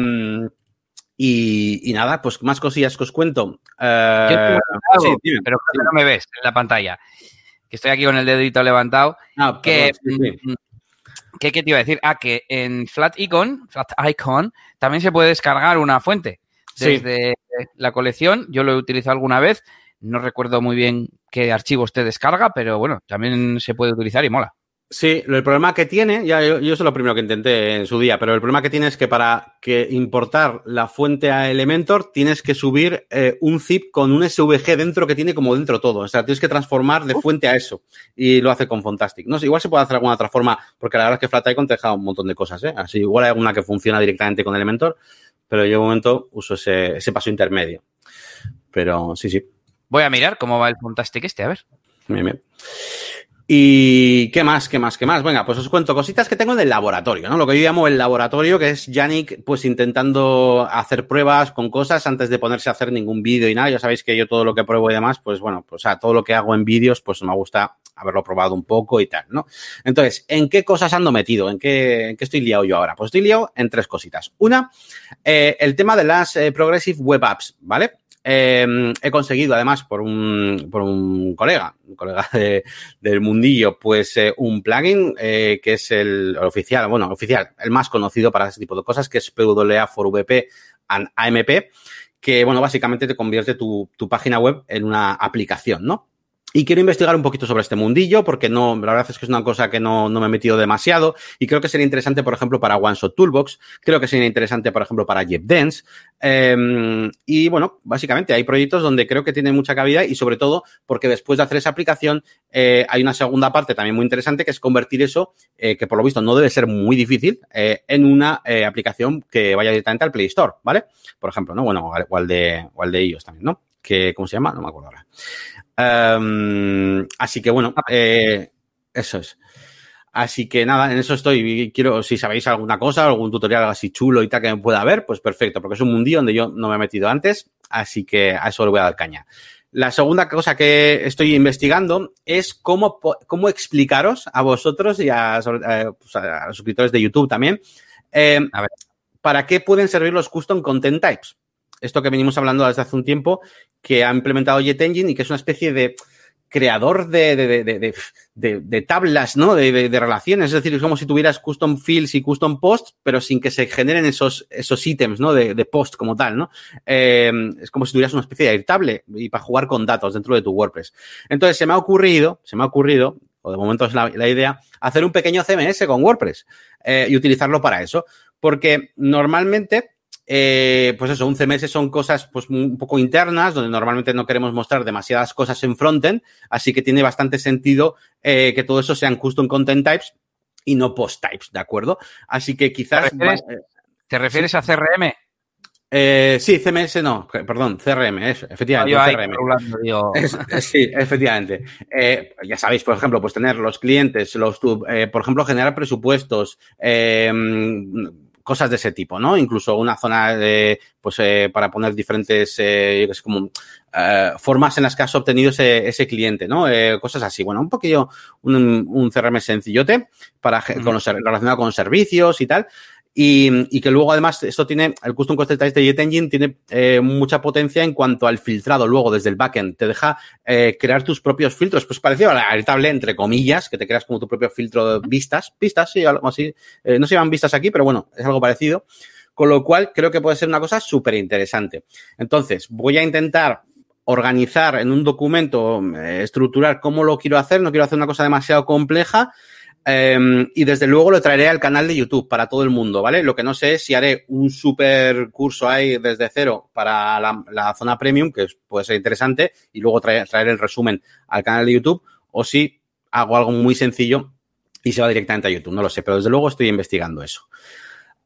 y, y, nada, pues más cosillas que os cuento. Sí, dime, pero creo que no me ves en la pantalla. Que estoy aquí con el dedito levantado. Ah, que, perdón, sí, sí. ¿Qué, ¿Qué, te iba a decir? Ah, que en Flat Icon, Flat Icon, también se puede descargar una fuente desde la colección. Yo lo he utilizado alguna vez. No recuerdo muy bien qué archivos te descarga, pero bueno, también se puede utilizar y mola. Sí, el problema que tiene, ya yo, yo es lo primero que intenté en su día, pero el problema que tiene es que para que importar la fuente a Elementor tienes que subir eh, un zip con un SVG dentro que tiene como dentro todo. O sea, tienes que transformar de fuente a eso. Y lo hace con Fontastic. No sé, igual se puede hacer alguna otra forma, porque la verdad es que FlatIcon te deja un montón de cosas, ¿eh? Así, igual hay alguna que funciona directamente con Elementor, pero yo de momento uso ese, ese paso intermedio. Pero sí, sí. Voy a mirar cómo va el Fontastic este, a ver. Bien, bien. ¿Y qué más? ¿Qué más? ¿Qué más? Venga, pues os cuento cositas que tengo en el laboratorio, ¿no? Lo que yo llamo el laboratorio, que es Yannick, pues intentando hacer pruebas con cosas antes de ponerse a hacer ningún vídeo y nada. Ya sabéis que yo todo lo que pruebo y demás, pues bueno, pues o sea, todo lo que hago en vídeos, pues me gusta haberlo probado un poco y tal, ¿no? Entonces, ¿en qué cosas ando metido? ¿En qué, en qué estoy liado yo ahora? Pues estoy liado en tres cositas. Una, eh, el tema de las eh, Progressive Web Apps, ¿vale? Eh, he conseguido, además, por un, por un colega, un colega de, del mundillo, pues eh, un plugin eh, que es el, el, oficial, bueno, oficial, el más conocido para ese tipo de cosas, que es PWA for VP and AMP, que, bueno, básicamente te convierte tu, tu página web en una aplicación, ¿no? Y quiero investigar un poquito sobre este mundillo, porque no, la verdad es que es una cosa que no, no me he metido demasiado. Y creo que sería interesante, por ejemplo, para OneShot Toolbox. Creo que sería interesante, por ejemplo, para JetDance. Eh, y bueno, básicamente hay proyectos donde creo que tiene mucha cabida y sobre todo porque después de hacer esa aplicación eh, hay una segunda parte también muy interesante que es convertir eso, eh, que por lo visto no debe ser muy difícil, eh, en una eh, aplicación que vaya directamente al Play Store, ¿vale? Por ejemplo, ¿no? Bueno, o de, o al de ellos también, ¿no? Que, ¿Cómo se llama? No me acuerdo ahora. Um, así que bueno, eh, eso es. Así que nada, en eso estoy. Quiero, si sabéis alguna cosa, algún tutorial así chulo y tal que me pueda ver, pues perfecto, porque es un mundillo donde yo no me he metido antes, así que a eso le voy a dar caña. La segunda cosa que estoy investigando es cómo, cómo explicaros a vosotros y a, a, pues a los suscriptores de YouTube también, eh, a ver, para qué pueden servir los custom content types. Esto que venimos hablando desde hace un tiempo, que ha implementado JetEngine y que es una especie de creador de, de, de, de, tablas, ¿no? De, relaciones. Es decir, es como si tuvieras custom fields y custom posts, pero sin que se generen esos, esos ítems, ¿no? De, post como tal, ¿no? Eh, es como si tuvieras una especie de airtable y para jugar con datos dentro de tu WordPress. Entonces, se me ha ocurrido, se me ha ocurrido, o de momento es la, la idea, hacer un pequeño CMS con WordPress eh, y utilizarlo para eso. Porque normalmente eh, pues eso, un CMS son cosas pues un poco internas, donde normalmente no queremos mostrar demasiadas cosas en frontend, así que tiene bastante sentido eh, que todo eso sean custom content types y no post types, ¿de acuerdo? Así que quizás... ¿Te refieres, ¿te refieres sí. a CRM? Eh, sí, CMS no, perdón, CRM, efectivamente. No, CRM. Hablando, yo... es, es, sí, efectivamente. Eh, ya sabéis, por ejemplo, pues tener los clientes, los, eh, por ejemplo, generar presupuestos, eh, cosas de ese tipo, ¿no? Incluso una zona de, pues, eh, para poner diferentes, eh, como, eh, formas en las que has obtenido ese, ese cliente, ¿no? Eh, cosas así. Bueno, un poquillo, un, un CRM sencillote para, uh -huh. con los, relacionado con servicios y tal. Y, que luego además esto tiene, el Custom Content Type de JetEngine tiene eh, mucha potencia en cuanto al filtrado luego desde el backend. Te deja eh, crear tus propios filtros, pues parecido a la entre comillas, que te creas como tu propio filtro de vistas, vistas, sí, algo así. Eh, no se llaman vistas aquí, pero bueno, es algo parecido. Con lo cual creo que puede ser una cosa súper interesante. Entonces, voy a intentar organizar en un documento, estructurar cómo lo quiero hacer. No quiero hacer una cosa demasiado compleja Um, y desde luego lo traeré al canal de YouTube para todo el mundo, ¿vale? Lo que no sé es si haré un super curso ahí desde cero para la, zona premium, que puede ser interesante, y luego traer, traer, el resumen al canal de YouTube, o si hago algo muy sencillo y se va directamente a YouTube, no lo sé, pero desde luego estoy investigando eso.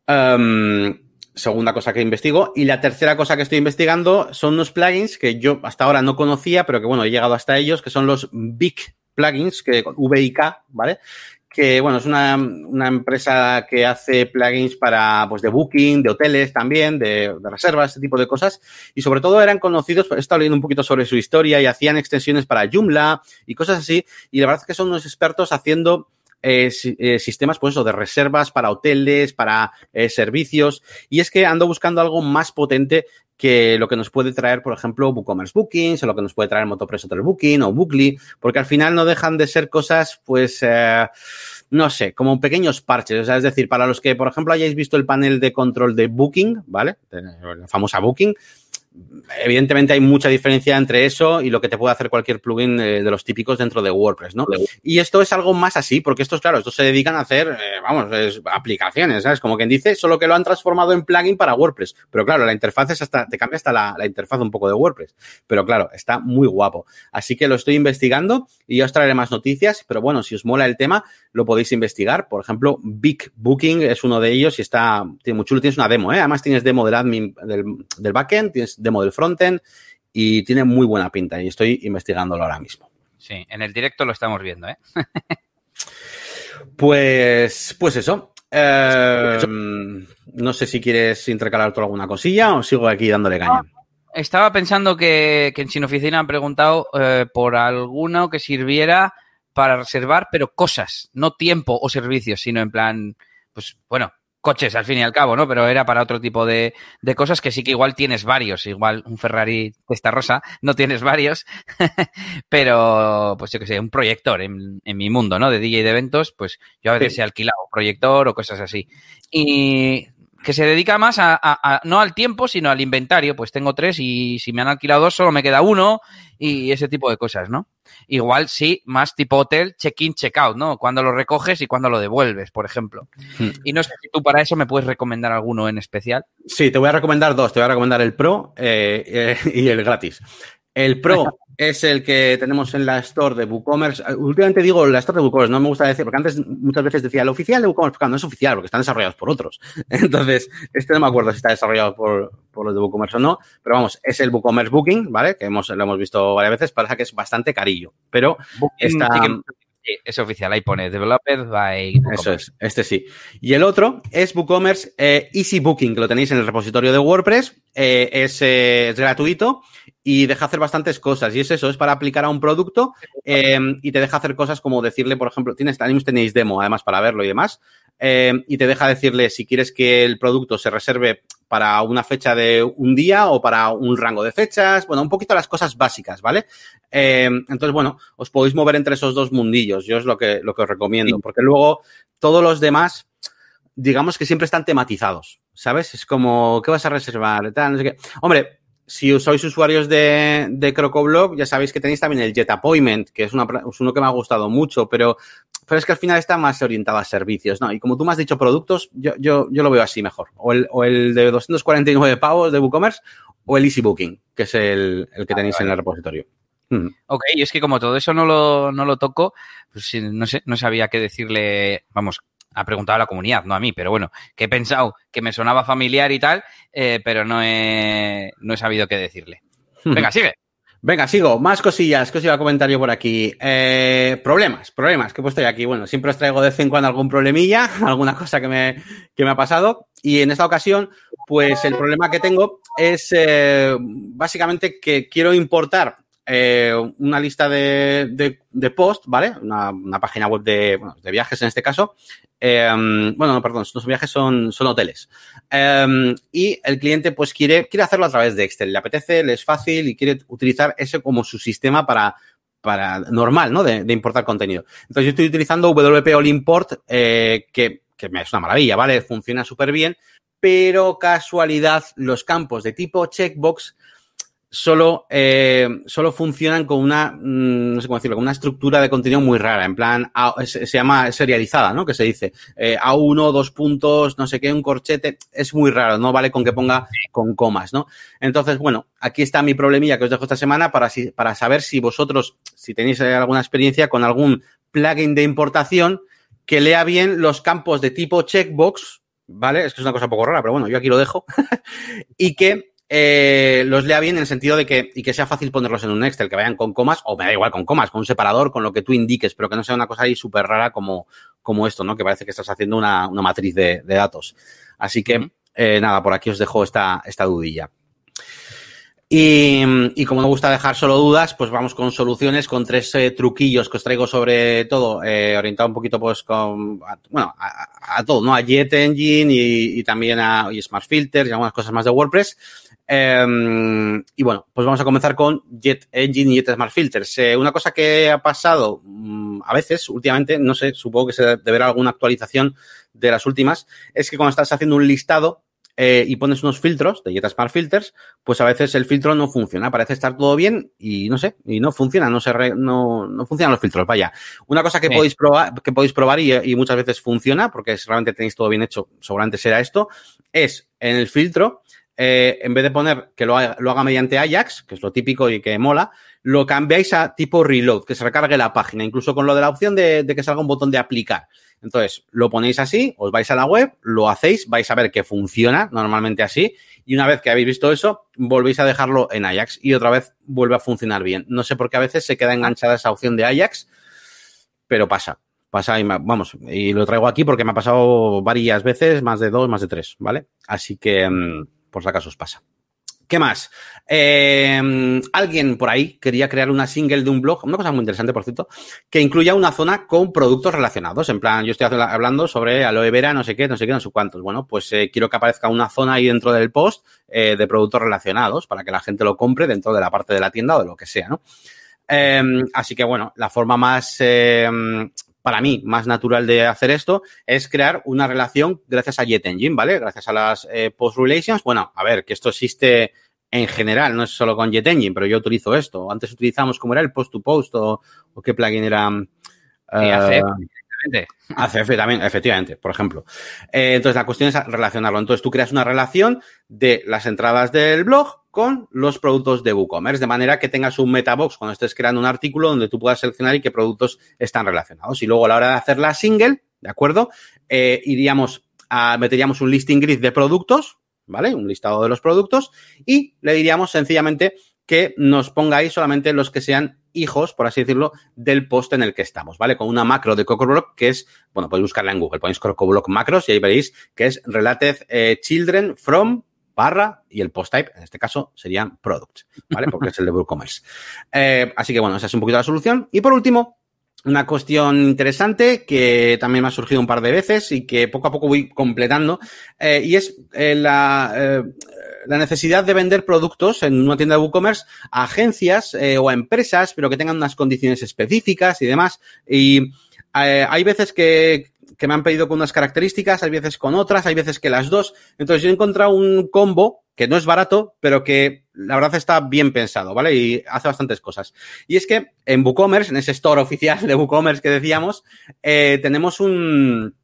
Um, segunda cosa que investigo. Y la tercera cosa que estoy investigando son unos plugins que yo hasta ahora no conocía, pero que bueno, he llegado hasta ellos, que son los Big plugins, que VIK, ¿vale? Que bueno, es una, una, empresa que hace plugins para pues de booking, de hoteles también, de, de, reservas, este tipo de cosas. Y sobre todo eran conocidos, he estado leyendo un poquito sobre su historia y hacían extensiones para Joomla y cosas así. Y la verdad es que son unos expertos haciendo eh, eh, sistemas, pues de reservas para hoteles, para eh, servicios. Y es que ando buscando algo más potente que lo que nos puede traer, por ejemplo, WooCommerce Bookings, o lo que nos puede traer Motopress Hotel Booking o Bookly, porque al final no dejan de ser cosas, pues, no sé, como pequeños parches. Es decir, para los que, por ejemplo, hayáis visto el panel de control de Booking, ¿vale? La famosa Booking, evidentemente hay mucha diferencia entre eso y lo que te puede hacer cualquier plugin eh, de los típicos dentro de WordPress, ¿no? Y esto es algo más así, porque estos, claro, estos se dedican a hacer, eh, vamos, es, aplicaciones, ¿sabes? Como quien dice, solo que lo han transformado en plugin para WordPress. Pero claro, la interfaz es hasta, te cambia hasta la, la interfaz un poco de WordPress. Pero claro, está muy guapo. Así que lo estoy investigando y yo os traeré más noticias, pero bueno, si os mola el tema, lo podéis investigar. Por ejemplo, Big Booking es uno de ellos y está, tiene muy chulo, tienes una demo, ¿eh? Además tienes demo del admin, del, del backend, tienes demo del frontend y tiene muy buena pinta y estoy investigándolo ahora mismo. Sí, en el directo lo estamos viendo, ¿eh? pues, pues eso. Eh, no sé si quieres intercalar tú alguna cosilla o sigo aquí dándole caña. Estaba pensando que, que en Sin Oficina han preguntado eh, por alguno que sirviera para reservar, pero cosas, no tiempo o servicios, sino en plan, pues bueno, coches al fin y al cabo, ¿no? Pero era para otro tipo de, de cosas que sí que igual tienes varios, igual un Ferrari testa rosa, no tienes varios, pero pues yo que sé, un proyector en, en, mi mundo, ¿no? De DJ de eventos, pues yo a veces sí. he alquilado proyector o cosas así. Y que se dedica más a, a, no al tiempo, sino al inventario. Pues tengo tres y si me han alquilado dos, solo me queda uno y ese tipo de cosas, ¿no? Igual sí, más tipo hotel, check-in, check-out, ¿no? Cuando lo recoges y cuando lo devuelves, por ejemplo. Hmm. Y no sé si tú para eso me puedes recomendar alguno en especial. Sí, te voy a recomendar dos. Te voy a recomendar el Pro eh, eh, y el gratis. El Pro es el que tenemos en la store de WooCommerce. Últimamente digo la store de WooCommerce, no me gusta decir, porque antes muchas veces decía el oficial de WooCommerce, porque no es oficial, porque están desarrollados por otros. Entonces, este no me acuerdo si está desarrollado por, los de WooCommerce o no, pero vamos, es el WooCommerce Booking, ¿vale? Que hemos, lo hemos visto varias veces, parece que es bastante carillo, pero está... es oficial, ahí pone Developed by Eso es, este sí. Y el otro es WooCommerce eh, Easy Booking, que lo tenéis en el repositorio de WordPress. Eh, es, eh, es, gratuito y deja hacer bastantes cosas. Y es eso, es para aplicar a un producto em, y te deja hacer cosas como decirle, por ejemplo, tienes, tenéis demo además para verlo y demás, em, y te deja decirle si quieres que el producto se reserve para una fecha de un día o para un rango de fechas, bueno, un poquito las cosas básicas, ¿vale? Em, entonces, bueno, os podéis mover entre esos dos mundillos, yo es lo que, lo que os recomiendo, porque luego todos los demás, digamos que siempre están tematizados, ¿sabes? Es como, ¿qué vas a reservar? Tal, no sé qué. Hombre, si sois usuarios de, de CrocoBlog, ya sabéis que tenéis también el Jet Appointment, que es, una, es uno que me ha gustado mucho, pero, pero es que al final está más orientado a servicios, ¿no? Y como tú me has dicho productos, yo, yo, yo lo veo así mejor. O el, o el de 249 pavos de WooCommerce o el Easy Booking, que es el, el que tenéis en el repositorio. Mm. Ok, y es que como todo eso no lo, no lo toco, pues no sé, no sabía qué decirle, vamos, ha preguntado a la comunidad, no a mí, pero bueno, que he pensado que me sonaba familiar y tal, eh, pero no he, no he sabido qué decirle. Venga, sigue. Venga, sigo. Más cosillas que os iba a comentar yo por aquí. Eh, problemas, problemas que he puesto yo aquí. Bueno, siempre os traigo de vez en cuando algún problemilla, alguna cosa que me, que me ha pasado. Y en esta ocasión, pues el problema que tengo es eh, básicamente que quiero importar eh, una lista de, de, post, ¿vale? Una, página web de, viajes en este caso. Eh, bueno, no, perdón, los viajes son, son hoteles. Eh, y el cliente pues quiere, quiere hacerlo a través de Excel. Le apetece, le es fácil y quiere utilizar ese como su sistema para, para normal, ¿no? De, importar contenido. Entonces yo estoy utilizando WP All Import, que, que es una maravilla, ¿vale? Funciona súper bien, pero casualidad, los campos de tipo checkbox solo, eh, solo funcionan con una, mm, no sé cómo decirlo, con una estructura de contenido muy rara, en plan, se, llama serializada, ¿no? Que se dice eh, A1, dos puntos, no sé qué, un corchete, es muy raro, no vale con que ponga con comas, ¿no? Entonces, bueno, aquí está mi problemilla que os dejo esta semana para, para saber si vosotros, si tenéis alguna experiencia con algún plugin de importación que lea bien los campos de tipo checkbox, ¿vale? Es que es una cosa un poco rara, pero bueno, yo aquí lo dejo, y que eh, los lea bien en el sentido de que, y que sea fácil ponerlos en un Excel, que vayan con comas, o me da igual con comas, con un separador, con lo que tú indiques, pero que no sea una cosa ahí súper rara como, como esto, ¿no? Que parece que estás haciendo una, una matriz de, de, datos. Así que, eh, nada, por aquí os dejo esta, esta dudilla. Y, y, como me gusta dejar solo dudas, pues vamos con soluciones, con tres eh, truquillos que os traigo sobre todo, eh, orientado un poquito pues con, a, bueno, a, a, todo, ¿no? A Jet Engine y, y también a y Smart Filters y algunas cosas más de WordPress. Eh, y bueno, pues vamos a comenzar con Jet Engine y Jet Smart Filters. Eh, una cosa que ha pasado mmm, a veces, últimamente, no sé, supongo que se deberá alguna actualización de las últimas, es que cuando estás haciendo un listado, eh, y pones unos filtros de Jet Smart Filters, pues a veces el filtro no funciona. Parece estar todo bien y no sé, y no funciona, no se re, no, no funcionan los filtros. Vaya. Una cosa que sí. podéis probar, que podéis probar y, y, muchas veces funciona, porque si realmente tenéis todo bien hecho, seguramente será esto, es en el filtro, eh, en vez de poner que lo haga, mediante Ajax, que es lo típico y que mola, lo cambiáis a tipo reload, que se recargue la página, incluso con lo de la opción de, de que salga un botón de aplicar. Entonces, lo ponéis así, os vais a la web, lo hacéis, vais a ver que funciona normalmente así, y una vez que habéis visto eso, volvéis a dejarlo en Ajax y otra vez vuelve a funcionar bien. No sé por qué a veces se queda enganchada esa opción de Ajax, pero pasa. Pasa y vamos, y lo traigo aquí porque me ha pasado varias veces, más de dos, más de tres, ¿vale? Así que, mmm, por si acaso os pasa. ¿Qué más? Eh, alguien por ahí quería crear una single de un blog, una cosa muy interesante, por cierto, que incluya una zona con productos relacionados. En plan, yo estoy hablando sobre aloe vera, no sé qué, no sé qué, no sé cuántos. Bueno, pues eh, quiero que aparezca una zona ahí dentro del post eh, de productos relacionados para que la gente lo compre dentro de la parte de la tienda o de lo que sea, ¿no? Así que, bueno, la forma más para mí, más natural de hacer esto es crear una relación gracias a JetEngine, ¿vale? Gracias a las eh, post relations. Bueno, a ver, que esto existe en general, no es solo con JetEngine, pero yo utilizo esto. Antes utilizamos, ¿cómo era? El post-to-post o, o, qué plugin era. Eh, ACF también, efectivamente, por ejemplo. Eh, entonces, la cuestión es relacionarlo. Entonces, tú creas una relación de las entradas del blog con los productos de WooCommerce, de manera que tengas un metabox cuando estés creando un artículo donde tú puedas seleccionar y qué productos están relacionados. Y luego, a la hora de hacer la single, ¿de acuerdo? Eh, iríamos a, meteríamos un listing grid de productos, ¿vale? Un listado de los productos y le diríamos sencillamente que nos ponga ahí solamente los que sean hijos, por así decirlo, del post en el que estamos, ¿vale? Con una macro de CocoBlock que es, bueno, podéis buscarla en Google, ponéis CocoBlock macros y ahí veréis que es related eh, children from barra y el post type, en este caso, serían product, ¿vale? Porque es el de WooCommerce. Eh, así que bueno, esa es un poquito la solución. Y por último, una cuestión interesante que también me ha surgido un par de veces y que poco a poco voy completando, eh, y es eh, la, eh, la, necesidad de vender productos en una tienda de WooCommerce a agencias o a empresas, pero que tengan unas condiciones específicas y demás. Y hay veces que, que me han pedido con unas características, hay veces con otras, hay veces que las dos. Entonces yo he encontrado un combo que no es barato, pero que la verdad está bien pensado, ¿vale? Y hace bastantes cosas. Y es que en WooCommerce, en ese store oficial de WooCommerce que decíamos, eh, tenemos un,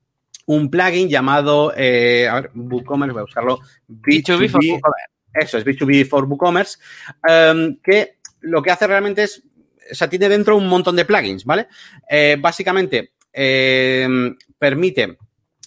un plugin llamado, eh, a ver, WooCommerce, voy a buscarlo. B2B, for WooCommerce. Eso es B2B for WooCommerce, um, que lo que hace realmente es, o sea, tiene dentro un montón de plugins, ¿vale? Eh, básicamente, eh, permite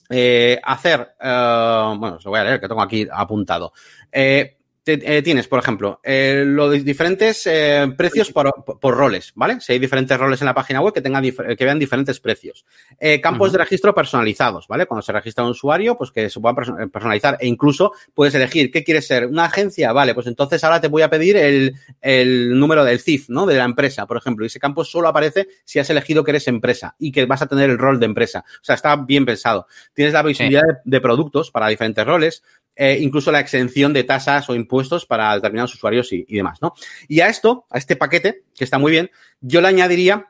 eh, hacer, uh, bueno, lo voy a leer, que tengo aquí apuntado. Eh, te, eh, tienes, por ejemplo, eh, los diferentes eh, precios por, por, roles, ¿vale? Si hay diferentes roles en la página web que tengan que vean diferentes precios. Eh, campos uh -huh. de registro personalizados, ¿vale? Cuando se registra un usuario, pues que se puedan personalizar e incluso puedes elegir qué quieres ser, una agencia, vale, pues entonces ahora te voy a pedir el, el número del CIF, ¿no? De la empresa, por ejemplo. Y ese campo solo aparece si has elegido que eres empresa y que vas a tener el rol de empresa. O sea, está bien pensado. Tienes la visibilidad sí. de, de productos para diferentes roles eh, incluso la exención de tasas o impuestos para determinados usuarios y, y, demás, ¿no? Y a esto, a este paquete, que está muy bien, yo le añadiría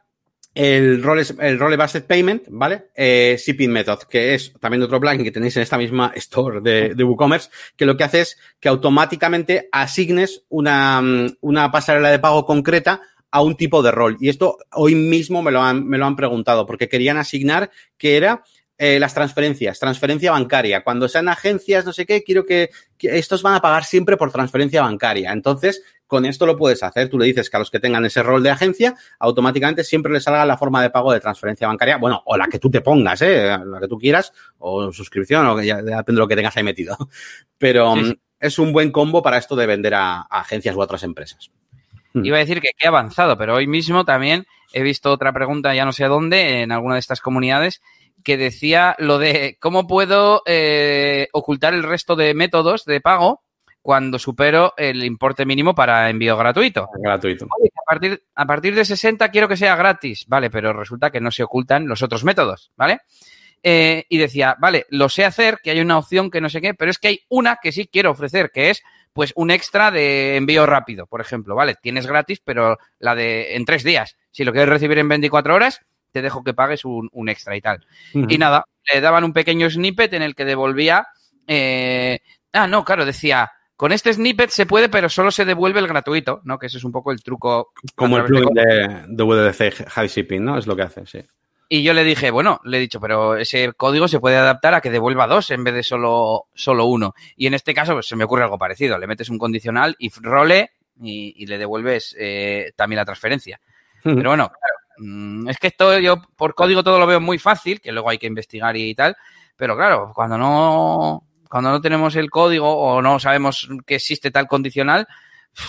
el role, el role based payment, ¿vale? Eh, shipping method, que es también otro plugin que tenéis en esta misma store de, de WooCommerce, que lo que hace es que automáticamente asignes una, una pasarela de pago concreta a un tipo de rol. Y esto hoy mismo me lo han, me lo han preguntado, porque querían asignar que era eh, las transferencias, transferencia bancaria. Cuando sean agencias, no sé qué, quiero que, que, estos van a pagar siempre por transferencia bancaria. Entonces, con esto lo puedes hacer. Tú le dices que a los que tengan ese rol de agencia, automáticamente siempre les salga la forma de pago de transferencia bancaria. Bueno, o la que tú te pongas, ¿eh? La que tú quieras, o suscripción, o que ya depende de lo que tengas ahí metido. Pero sí, sí. es un buen combo para esto de vender a, a agencias u otras empresas. Iba a decir que qué avanzado, pero hoy mismo también he visto otra pregunta, ya no sé dónde, en alguna de estas comunidades, que decía lo de cómo puedo eh, ocultar el resto de métodos de pago cuando supero el importe mínimo para envío gratuito. Gratuito. Oye, a, partir, a partir de 60 quiero que sea gratis, vale, pero resulta que no se ocultan los otros métodos, ¿vale? Eh, y decía, vale, lo sé hacer, que hay una opción que no sé qué, pero es que hay una que sí quiero ofrecer, que es pues un extra de envío rápido, por ejemplo, ¿vale? Tienes gratis, pero la de en tres días. Si lo quieres recibir en 24 horas, te dejo que pagues un, un extra y tal. Uh -huh. Y nada, le daban un pequeño snippet en el que devolvía. Eh, ah, no, claro, decía. Con este snippet se puede, pero solo se devuelve el gratuito, ¿no? Que ese es un poco el truco. Como el plugin de, de WDC High Shipping, ¿no? Es lo que hace, sí. Y yo le dije, bueno, le he dicho, pero ese código se puede adaptar a que devuelva dos en vez de solo, solo uno. Y en este caso, pues se me ocurre algo parecido. Le metes un condicional y role y, y le devuelves eh, también la transferencia. Pero bueno, claro, es que esto yo por código todo lo veo muy fácil, que luego hay que investigar y tal, pero claro, cuando no, cuando no tenemos el código o no sabemos que existe tal condicional,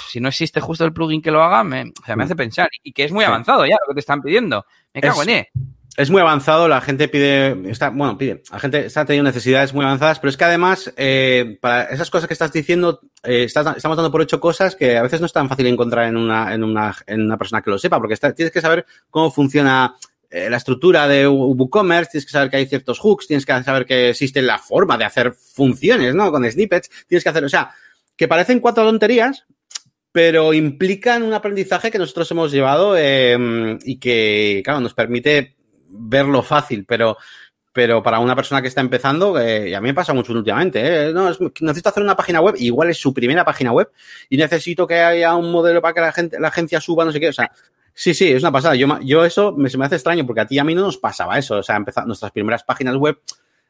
si no existe justo el plugin que lo haga, me, o sea, me hace pensar. Y que es muy avanzado ya lo que te están pidiendo. Me cago es, en E es muy avanzado, la gente pide, está, bueno, pide, la gente está teniendo necesidades muy avanzadas, pero es que además, eh, para esas cosas que estás diciendo, eh, estás, estamos dando por hecho cosas que a veces no es tan fácil encontrar en una, en una, en una persona que lo sepa, porque tienes que saber cómo funciona eh, la estructura de WooCommerce, tienes que saber que hay ciertos hooks, tienes que saber que existe la forma de hacer funciones, ¿no? Con snippets, tienes que hacer, o sea, que parecen cuatro tonterías, pero implican un aprendizaje que nosotros hemos llevado eh, y que, claro, nos permite verlo fácil, pero, pero para una persona que está empezando, eh, y a mí me pasa mucho últimamente, eh, no, es, necesito hacer una página web, igual es su primera página web, y necesito que haya un modelo para que la, gente, la agencia suba, no sé qué, o sea, sí, sí, es una pasada. Yo, yo eso me, se me hace extraño, porque a ti y a mí no nos pasaba eso, o sea, empezar nuestras primeras páginas web,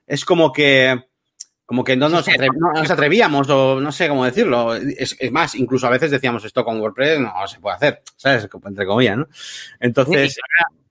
es como que como que no nos, atrevíamos, o no sé cómo decirlo. Es, más, incluso a veces decíamos esto con WordPress no se puede hacer, ¿sabes? Entre comillas, ¿no? Entonces.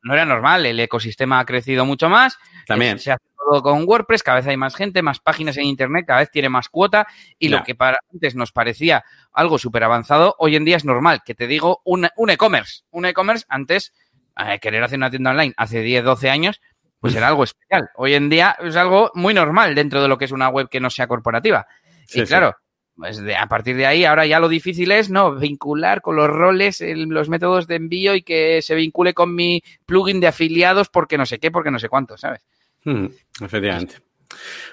No, era, normal, el ecosistema ha crecido mucho más. También. Se hace todo con WordPress, cada vez hay más gente, más páginas en Internet, cada vez tiene más cuota. Y lo que para antes nos parecía algo súper avanzado, hoy en día es normal. Que te digo, un e-commerce. Un e-commerce, antes, eh, querer hacer una tienda online hace 10, 12 años, pues era algo especial. Hoy en día es algo muy normal dentro de lo que es una web que no sea corporativa. y claro, pues a partir de ahí, ahora ya lo difícil es, ¿no? Vincular con los roles, los métodos de envío y que se vincule con mi plugin de afiliados porque no sé qué, porque no sé cuánto, ¿sabes? Hmm, efectivamente.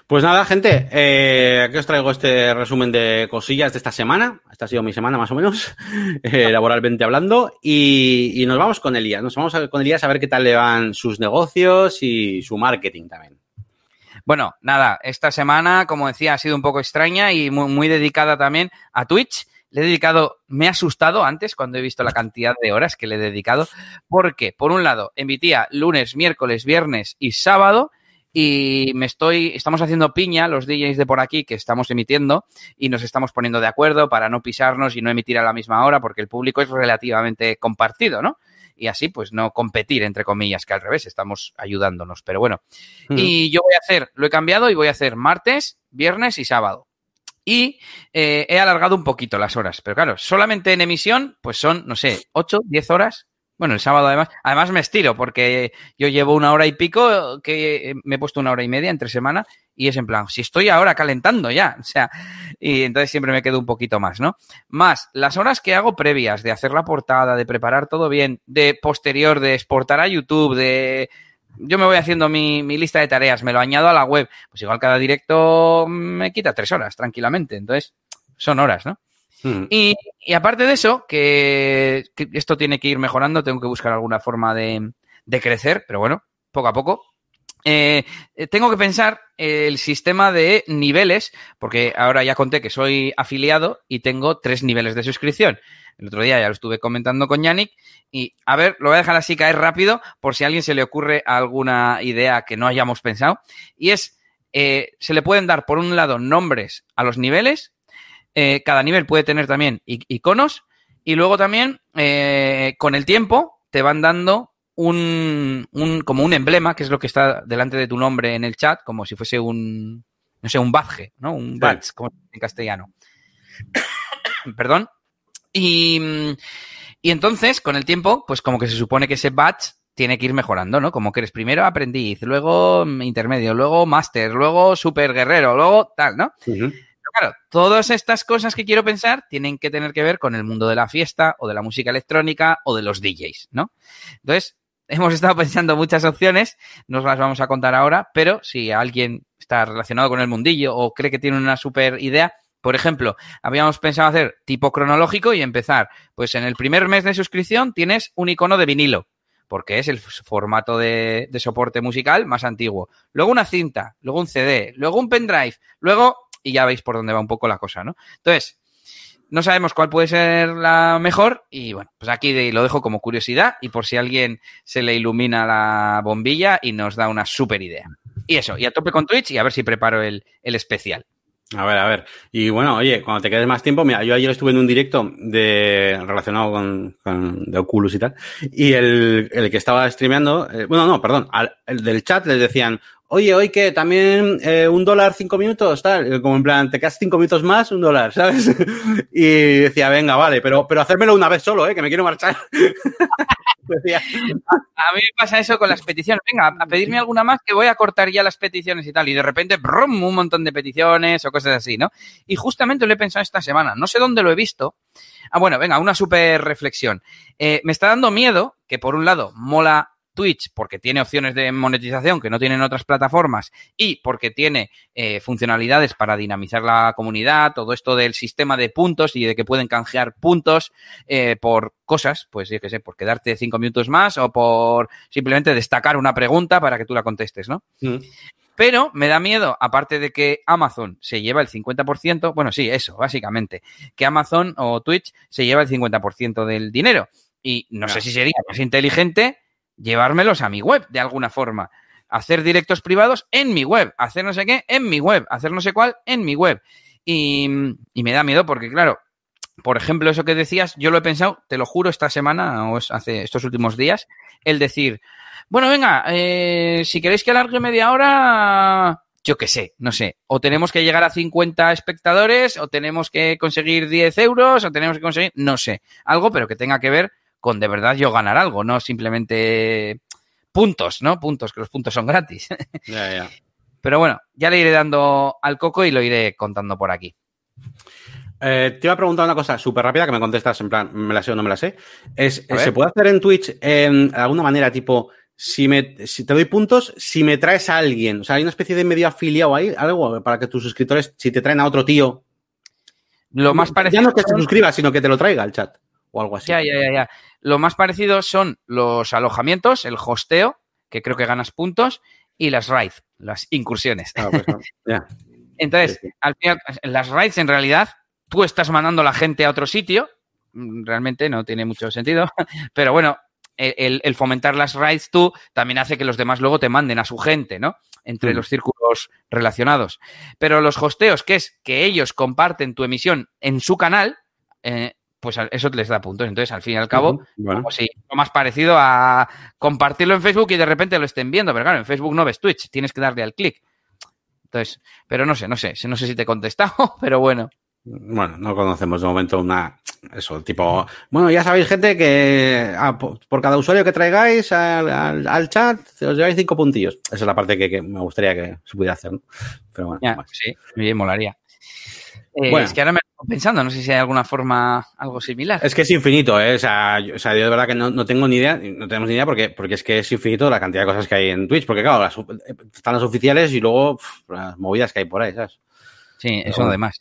Pues nada, gente, eh, aquí os traigo este resumen de cosillas de esta semana. Esta ha sido mi semana más o menos, eh, laboralmente hablando. Y, nos vamos con Elías. Nos vamos con Elías a ver qué tal le van sus negocios y su marketing también. Bueno, nada, esta semana, como decía, ha sido un poco extraña y muy, dedicada también a Twitch. Le he dedicado, me ha asustado antes cuando he visto la cantidad de horas que le he dedicado, porque, por un lado, emitía lunes, miércoles, viernes y sábado, y me estoy, estamos haciendo piña los DJs de por aquí que estamos emitiendo y nos estamos poniendo de acuerdo para no pisarnos y no emitir a la misma hora porque el público es relativamente compartido, ¿no? Y así, pues no competir, entre comillas, que al revés, estamos ayudándonos. Pero bueno, y yo voy a hacer, lo he cambiado y voy a hacer martes, viernes y sábado. Y eh, he alargado un poquito las horas, pero claro, solamente en emisión, pues son, no sé, 8, 10 horas bueno, el sábado además, además me estiro porque yo llevo una hora y pico que me he puesto una hora y media entre semana y es en plan, si estoy ahora calentando ya, o sea, y entonces siempre me quedo un poquito más, ¿no? Más las horas que hago previas de hacer la portada, de preparar todo bien, de posterior, de exportar a YouTube, de yo me voy haciendo mi, mi, lista de tareas, me lo añado a la web, pues igual cada directo me quita tres horas tranquilamente. Entonces, son horas, ¿no? Y, aparte de eso, que, esto tiene que ir mejorando, tengo que buscar alguna forma de, crecer, pero bueno, poco a poco. Eh, tengo que pensar el sistema de niveles, porque ahora ya conté que soy afiliado y tengo tres niveles de suscripción. El otro día ya lo estuve comentando con Yannick y a ver, lo voy a dejar así caer rápido por si a alguien se le ocurre alguna idea que no hayamos pensado. Y es, eh, se le pueden dar por un lado nombres a los niveles eh, cada nivel puede tener también iconos y luego también eh, con el tiempo te van dando un, un, como un emblema, que es lo que está delante de tu nombre en el chat, como si fuese un, no sé, un badge, ¿no? Un badge, como en castellano. Perdón. Y, y entonces, con el tiempo, pues como que se supone que ese badge tiene que ir mejorando, ¿no? Como que eres primero aprendiz, luego intermedio, luego máster, luego super guerrero, luego tal, ¿no? Claro, todas estas cosas que quiero pensar tienen que tener que ver con el mundo de la fiesta o de la música electrónica o de los DJs, ¿no? Entonces, hemos estado pensando muchas opciones, nos las vamos a contar ahora, pero si alguien está relacionado con el mundillo o cree que tiene una super idea, por ejemplo, habíamos pensado hacer tipo cronológico y empezar, pues en el primer mes de suscripción tienes un icono de vinilo, porque es el formato de, soporte musical más antiguo. Luego una cinta, luego un CD, luego un pendrive, luego y ya veis por dónde va un poco la cosa, ¿no? Entonces, no sabemos cuál puede ser la mejor y bueno, pues aquí lo dejo como curiosidad y por si alguien se le ilumina la bombilla y nos da una súper idea. Y eso, y a tope con Twitch y a ver si preparo el, especial. A ver, a ver. Y bueno, oye, cuando te quedes más tiempo, mira, yo ayer estuve en un directo de relacionado con, de Oculus y tal, y el, el que estaba streameando, eh, bueno, no, perdón, el del chat les decían, oye, hoy que también eh, un dólar cinco minutos, tal, como en plan, te quedas cinco minutos más, un dólar, ¿sabes? y decía, venga, vale, pero, pero hacérmelo una vez solo, ¿eh? Que me quiero marchar. A, mí me pasa eso con las peticiones. Venga, a pedirme alguna más que voy a cortar ya las peticiones y tal. Y de repente, brum, un montón de peticiones o cosas así, ¿no? Y justamente lo he pensado esta semana. No sé dónde lo he visto. Ah, bueno, venga, una súper reflexión. Eh, me está dando miedo que, por un lado, mola Twitch porque tiene opciones de monetización que no tienen otras plataformas y porque tiene eh, funcionalidades para dinamizar la comunidad, todo esto del sistema de puntos y de que pueden canjear puntos eh, por cosas, pues yo qué sé, por quedarte cinco minutos más o por simplemente destacar una pregunta para que tú la contestes, ¿no? Mm. Pero me da miedo, aparte de que Amazon se lleva el 50%, bueno, sí, eso, básicamente, que Amazon o Twitch se lleva el 50% del dinero. Y no sé si sería más inteligente llevármelos a mi web de alguna forma. Hacer directos privados en mi web, hacer no sé qué en mi web, hacer no sé cuál en mi web. Y, me da miedo porque, claro, por ejemplo, eso que decías, yo lo he pensado, te lo juro, esta semana o hace estos últimos días, el decir, bueno, venga, eh, si queréis que alargue media hora, yo qué sé, no sé, o tenemos que llegar a 50 espectadores, o tenemos que conseguir 10 euros, o tenemos que conseguir, no sé, algo, pero que tenga que ver con de verdad yo ganar algo, no simplemente puntos, ¿no? Puntos, que los puntos son gratis. Ya, ya. Pero bueno, ya le iré dando al coco y lo iré contando por aquí. Eh, te iba a preguntar una cosa súper rápida que me contestas en plan, ¿me la sé o no me la sé? Es, ¿Se puede hacer en Twitch de alguna manera tipo, si, me, si te doy puntos, si me traes a alguien? O sea, hay una especie de medio afiliado ahí, algo para que tus suscriptores, si te traen a otro tío. Lo más parecido. Ya no que se suscriba, sino que te lo traiga al chat o algo así. Ya, ya, ya, ya. Lo más parecido son los alojamientos, el hosteo, que creo que ganas puntos, y las raids, las incursiones. Ah, pues Entonces, al final, las raids en realidad, tú estás mandando a la gente a otro sitio, mm, realmente no tiene mucho sentido, pero bueno, el, fomentar las raids tú también hace que los demás luego te manden a su gente, ¿no? Entre mm. los círculos relacionados. Pero los hosteos, que es que ellos comparten tu emisión en su canal, eh, pues eso les da puntos. Entonces, al fin y al cabo, como si lo más parecido a compartirlo en Facebook y de repente lo estén viendo. Pero claro, en Facebook no ves Twitch, tienes que darle al clic. Entonces, pero no sé, no sé, no sé si te he contestado, pero bueno. Bueno, no conocemos de momento una. Eso, tipo. Bueno, ya sabéis, gente, que ah, por, cada usuario que traigáis al, chat, os lleváis cinco puntillos. Esa es la parte que, me gustaría que se pudiera hacer. Pero bueno. sí, bien, molaría. Eh, bueno. Es que ahora me pensando, no sé si hay alguna forma algo similar. Es que es infinito, ¿eh? O sea, yo, de verdad que no, tengo ni idea, no tenemos ni idea porque, porque es que es infinito la cantidad de cosas que hay en Twitch, porque claro, están las oficiales y luego las movidas que hay por ahí, ¿sabes? Sí, eso además.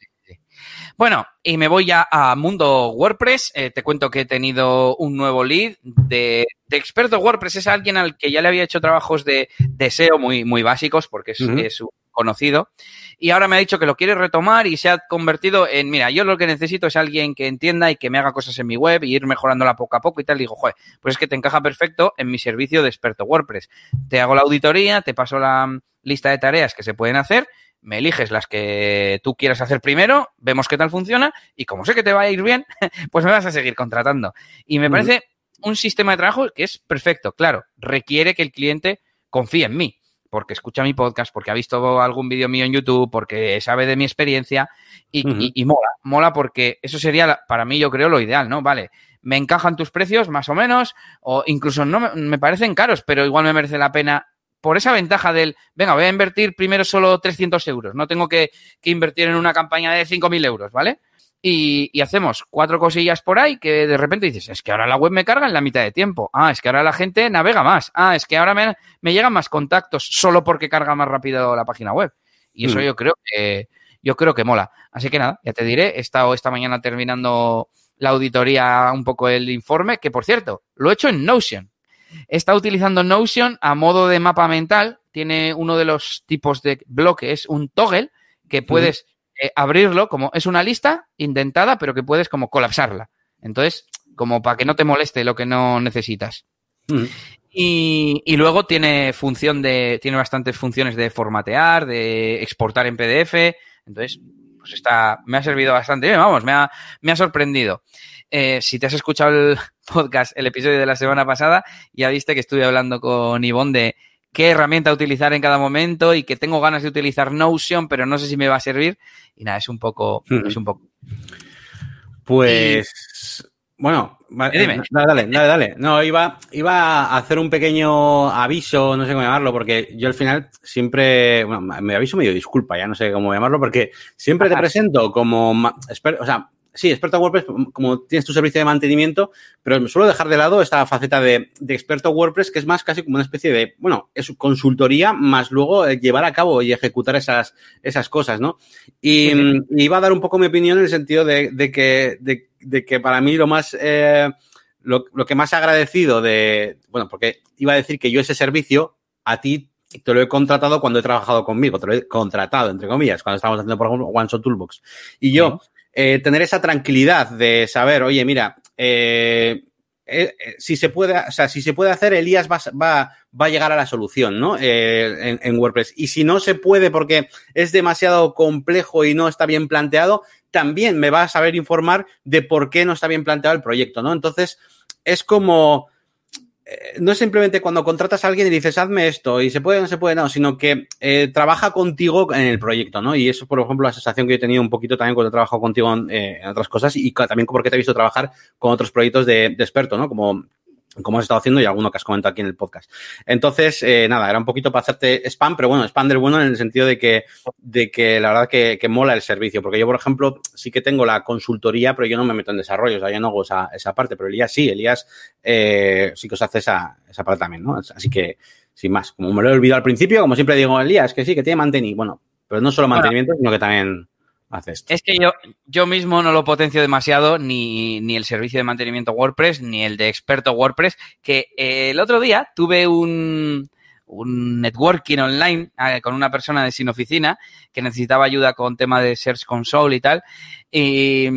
Bueno, y me voy ya a Mundo WordPress. Eh, te cuento que he tenido un nuevo lead de, experto WordPress. Es alguien al que ya le había hecho trabajos de, SEO muy, muy básicos porque es, es un conocido. Y ahora me ha dicho que lo quiere retomar y se ha convertido en, mira, yo lo que necesito es alguien que entienda y que me haga cosas en mi web y ir mejorándola poco a poco y tal. Y digo, joder, pues es que te encaja perfecto en mi servicio de experto WordPress. Te hago la auditoría, te paso la mm, lista de tareas que se pueden hacer me eliges las que tú quieras hacer primero, vemos qué tal funciona y como sé que te va a ir bien, pues me vas a seguir contratando. Y me parece un sistema de trabajo que es perfecto. Claro, requiere que el cliente confíe en mí porque escucha mi podcast, porque ha visto algún vídeo mío en YouTube, porque sabe de mi experiencia y, mola, mola porque eso sería para mí yo creo lo ideal, ¿no? Vale, me encajan tus precios más o menos o incluso no me, parecen caros, pero igual me merece la pena por esa ventaja del, venga, voy a invertir primero solo 300 euros, no tengo que, que invertir en una campaña de 5.000 euros, ¿vale? y, hacemos cuatro cosillas por ahí que de repente dices, es que ahora la web me carga en la mitad de tiempo. Ah, es que ahora la gente navega más. Ah, es que ahora me, me llegan más contactos solo porque carga más rápido la página web. Y eso mm. yo creo que yo creo que mola. Así que nada, ya te diré, he estado esta mañana terminando la auditoría, un poco el informe, que por cierto, lo he hecho en Notion. Estado utilizando Notion a modo de mapa mental. Tiene uno de los tipos de bloques, un toggle, que puedes eh, abrirlo como es una lista indentada, pero que puedes como colapsarla. Entonces, como para que no te moleste lo que no necesitas. Mm. Y, luego tiene función de, tiene bastantes funciones de formatear, de exportar en PDF. Entonces, pues está, me ha servido bastante bien, vamos, me ha, me ha sorprendido. Eh, si te has escuchado el podcast, el episodio de la semana pasada, ya viste que estuve hablando con Ivonne de qué herramienta utilizar en cada momento y que tengo ganas de utilizar Notion, pero no sé si me va a servir. Y nada, es un poco. Hmm. Es un poco. Pues. Bueno, dale, dale, dale, dale. No, iba, iba a hacer un pequeño aviso, no sé cómo llamarlo, porque yo al final siempre, bueno, me aviso medio disculpa, ya no sé cómo llamarlo, porque siempre te presento como, o sea, sí, experto en WordPress, como tienes tu servicio de mantenimiento, pero me suelo dejar de lado esta faceta de, de experto WordPress, que es más casi como una especie de, bueno, es consultoría, más luego eh, llevar a cabo y ejecutar esas, esas cosas, ¿no? Y, sí. y iba a dar un poco mi opinión en el sentido de, de que, de, de, que para mí lo más, eh, lo, lo que más agradecido de, bueno, porque iba a decir que yo ese servicio a ti te lo he contratado cuando he trabajado conmigo, te lo he contratado, entre comillas, cuando estábamos haciendo, por ejemplo, One Shot Toolbox. Y yo, eh, tener esa tranquilidad de saber, oye, mira, eh, eh, si se puede, o sea, si se puede hacer, Elías va, va, va a llegar a la solución, ¿no? En, en, WordPress. Y si no se puede porque es demasiado complejo y no está bien planteado, también me va a saber informar de por qué no está bien planteado el proyecto, ¿no? Entonces, es como, no es simplemente cuando contratas a alguien y dices, hazme esto, y se puede o no se puede, no, sino que eh, trabaja contigo en el proyecto, ¿no? Y eso, por ejemplo, la sensación que yo he tenido un poquito también cuando he trabajado contigo en, eh, otras cosas y también porque te he visto trabajar con otros proyectos de, de experto, ¿no? Como como has estado haciendo y alguno que has comentado aquí en el podcast. Entonces, eh, nada, era un poquito para hacerte spam, pero bueno, spam del bueno en el sentido de que, de que la verdad que, que, mola el servicio, porque yo, por ejemplo, sí que tengo la consultoría, pero yo no me meto en desarrollo, o sea, yo no hago esa, esa parte, pero Elías sí, Elías eh, sí que os hace esa, esa parte también, ¿no? Así que, sin más, como me lo he olvidado al principio, como siempre digo, Elías, que sí, que tiene mantenimiento, bueno, pero no solo mantenimiento, sino que también Es que yo, yo mismo no lo potencio demasiado, ni, ni el servicio de mantenimiento WordPress, ni el de experto WordPress, que eh, el otro día tuve un, un networking online eh, con una persona de sin oficina que necesitaba ayuda con tema de Search Console y tal. Y,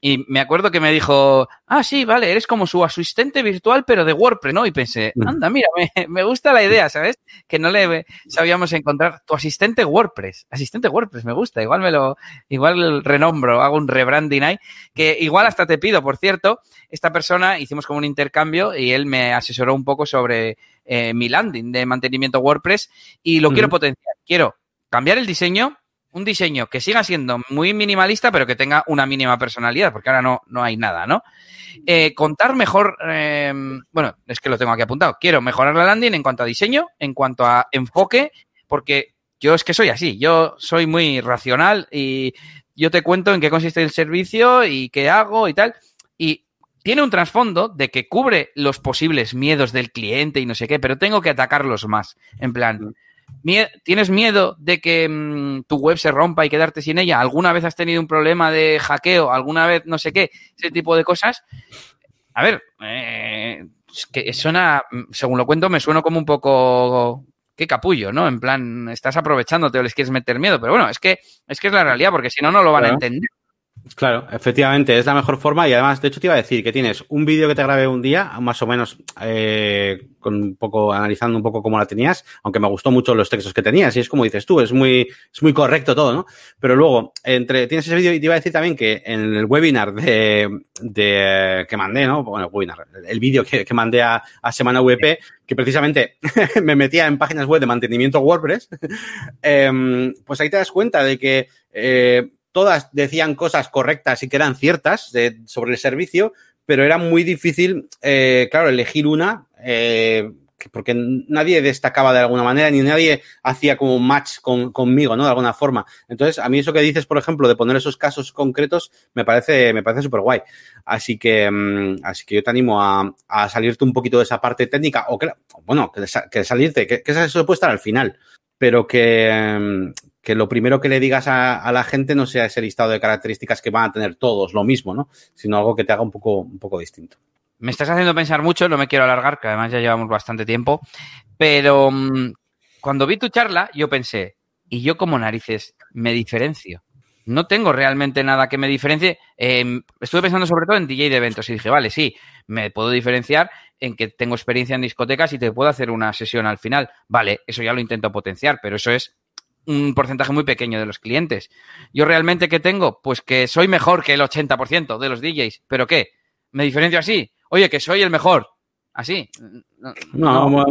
y me acuerdo que me dijo, ah, sí, vale, eres como su asistente virtual, pero de WordPress, ¿no? Y pensé, anda, mira, me, me gusta la idea, ¿sabes? Que no le sabíamos encontrar tu asistente WordPress. Asistente WordPress, me gusta. Igual me lo, igual renombro, hago un rebranding ahí. Que igual hasta te pido, por cierto, esta persona hicimos como un intercambio y él me asesoró un poco sobre eh, mi landing de mantenimiento WordPress y lo uh -huh. quiero potenciar. Quiero cambiar el diseño, un diseño que siga siendo muy minimalista, pero que tenga una mínima personalidad, porque ahora no, no hay nada, ¿no? Eh, contar mejor, eh, bueno, es que lo tengo aquí apuntado. Quiero mejorar la landing en cuanto a diseño, en cuanto a enfoque, porque yo es que soy así, yo soy muy racional y yo te cuento en qué consiste el servicio y qué hago y tal. Y tiene un trasfondo de que cubre los posibles miedos del cliente y no sé qué, pero tengo que atacarlos más. En plan, ¿Tienes miedo de que mmm, tu web se rompa y quedarte sin ella? ¿Alguna vez has tenido un problema de hackeo? ¿Alguna vez no sé qué? Ese tipo de cosas. A ver, eh, es que suena, según lo cuento, me suena como un poco qué capullo, ¿no? En plan, estás aprovechándote o les quieres meter miedo. Pero bueno, es que es, que es la realidad, porque si no, no lo van claro. a entender. Claro, efectivamente, es la mejor forma y además, de hecho, te iba a decir que tienes un vídeo que te grabé un día, más o menos eh, con un poco, analizando un poco cómo la tenías, aunque me gustó mucho los textos que tenías y es como dices tú, es muy, es muy correcto todo, ¿no? Pero luego, entre, tienes ese vídeo y te iba a decir también que en el webinar de, de que mandé, ¿no? Bueno, webinar, el vídeo que, que, mandé a, a Semana VP, que precisamente me metía en páginas web de mantenimiento WordPress, eh, pues ahí te das cuenta de que eh, todas decían cosas correctas y que eran ciertas sobre el servicio, pero era muy difícil, eh, claro, elegir una, eh, porque nadie destacaba de alguna manera, ni nadie hacía como un match con, conmigo, ¿no? De alguna forma. Entonces, a mí eso que dices, por ejemplo, de poner esos casos concretos, me parece, me parece súper guay. Así que, mmm, así que yo te animo a, a, salirte un poquito de esa parte técnica, o que, bueno, que, salirte, que, que eso puede estar al final, pero que, que lo primero que le digas a, la gente no sea ese listado de características que van a tener todos lo mismo, ¿no? Sino algo que te haga un poco, un poco distinto. Me estás haciendo pensar mucho, no me quiero alargar, que además ya llevamos bastante tiempo, pero mmm, cuando vi tu charla, yo pensé, ¿y yo como narices me diferencio? No tengo realmente nada que me diferencie. Eh, estuve pensando sobre todo en DJ de eventos y dije, vale, sí, me puedo diferenciar en que tengo experiencia en discotecas y te puedo hacer una sesión al final. Vale, eso ya lo intento potenciar, pero eso es un porcentaje muy pequeño de los clientes. Yo realmente, ¿qué tengo? Pues que soy mejor que el 80% de los DJs. ¿Pero qué? ¿Me diferencio así? Oye, que soy el mejor. ¿Así? No, no, no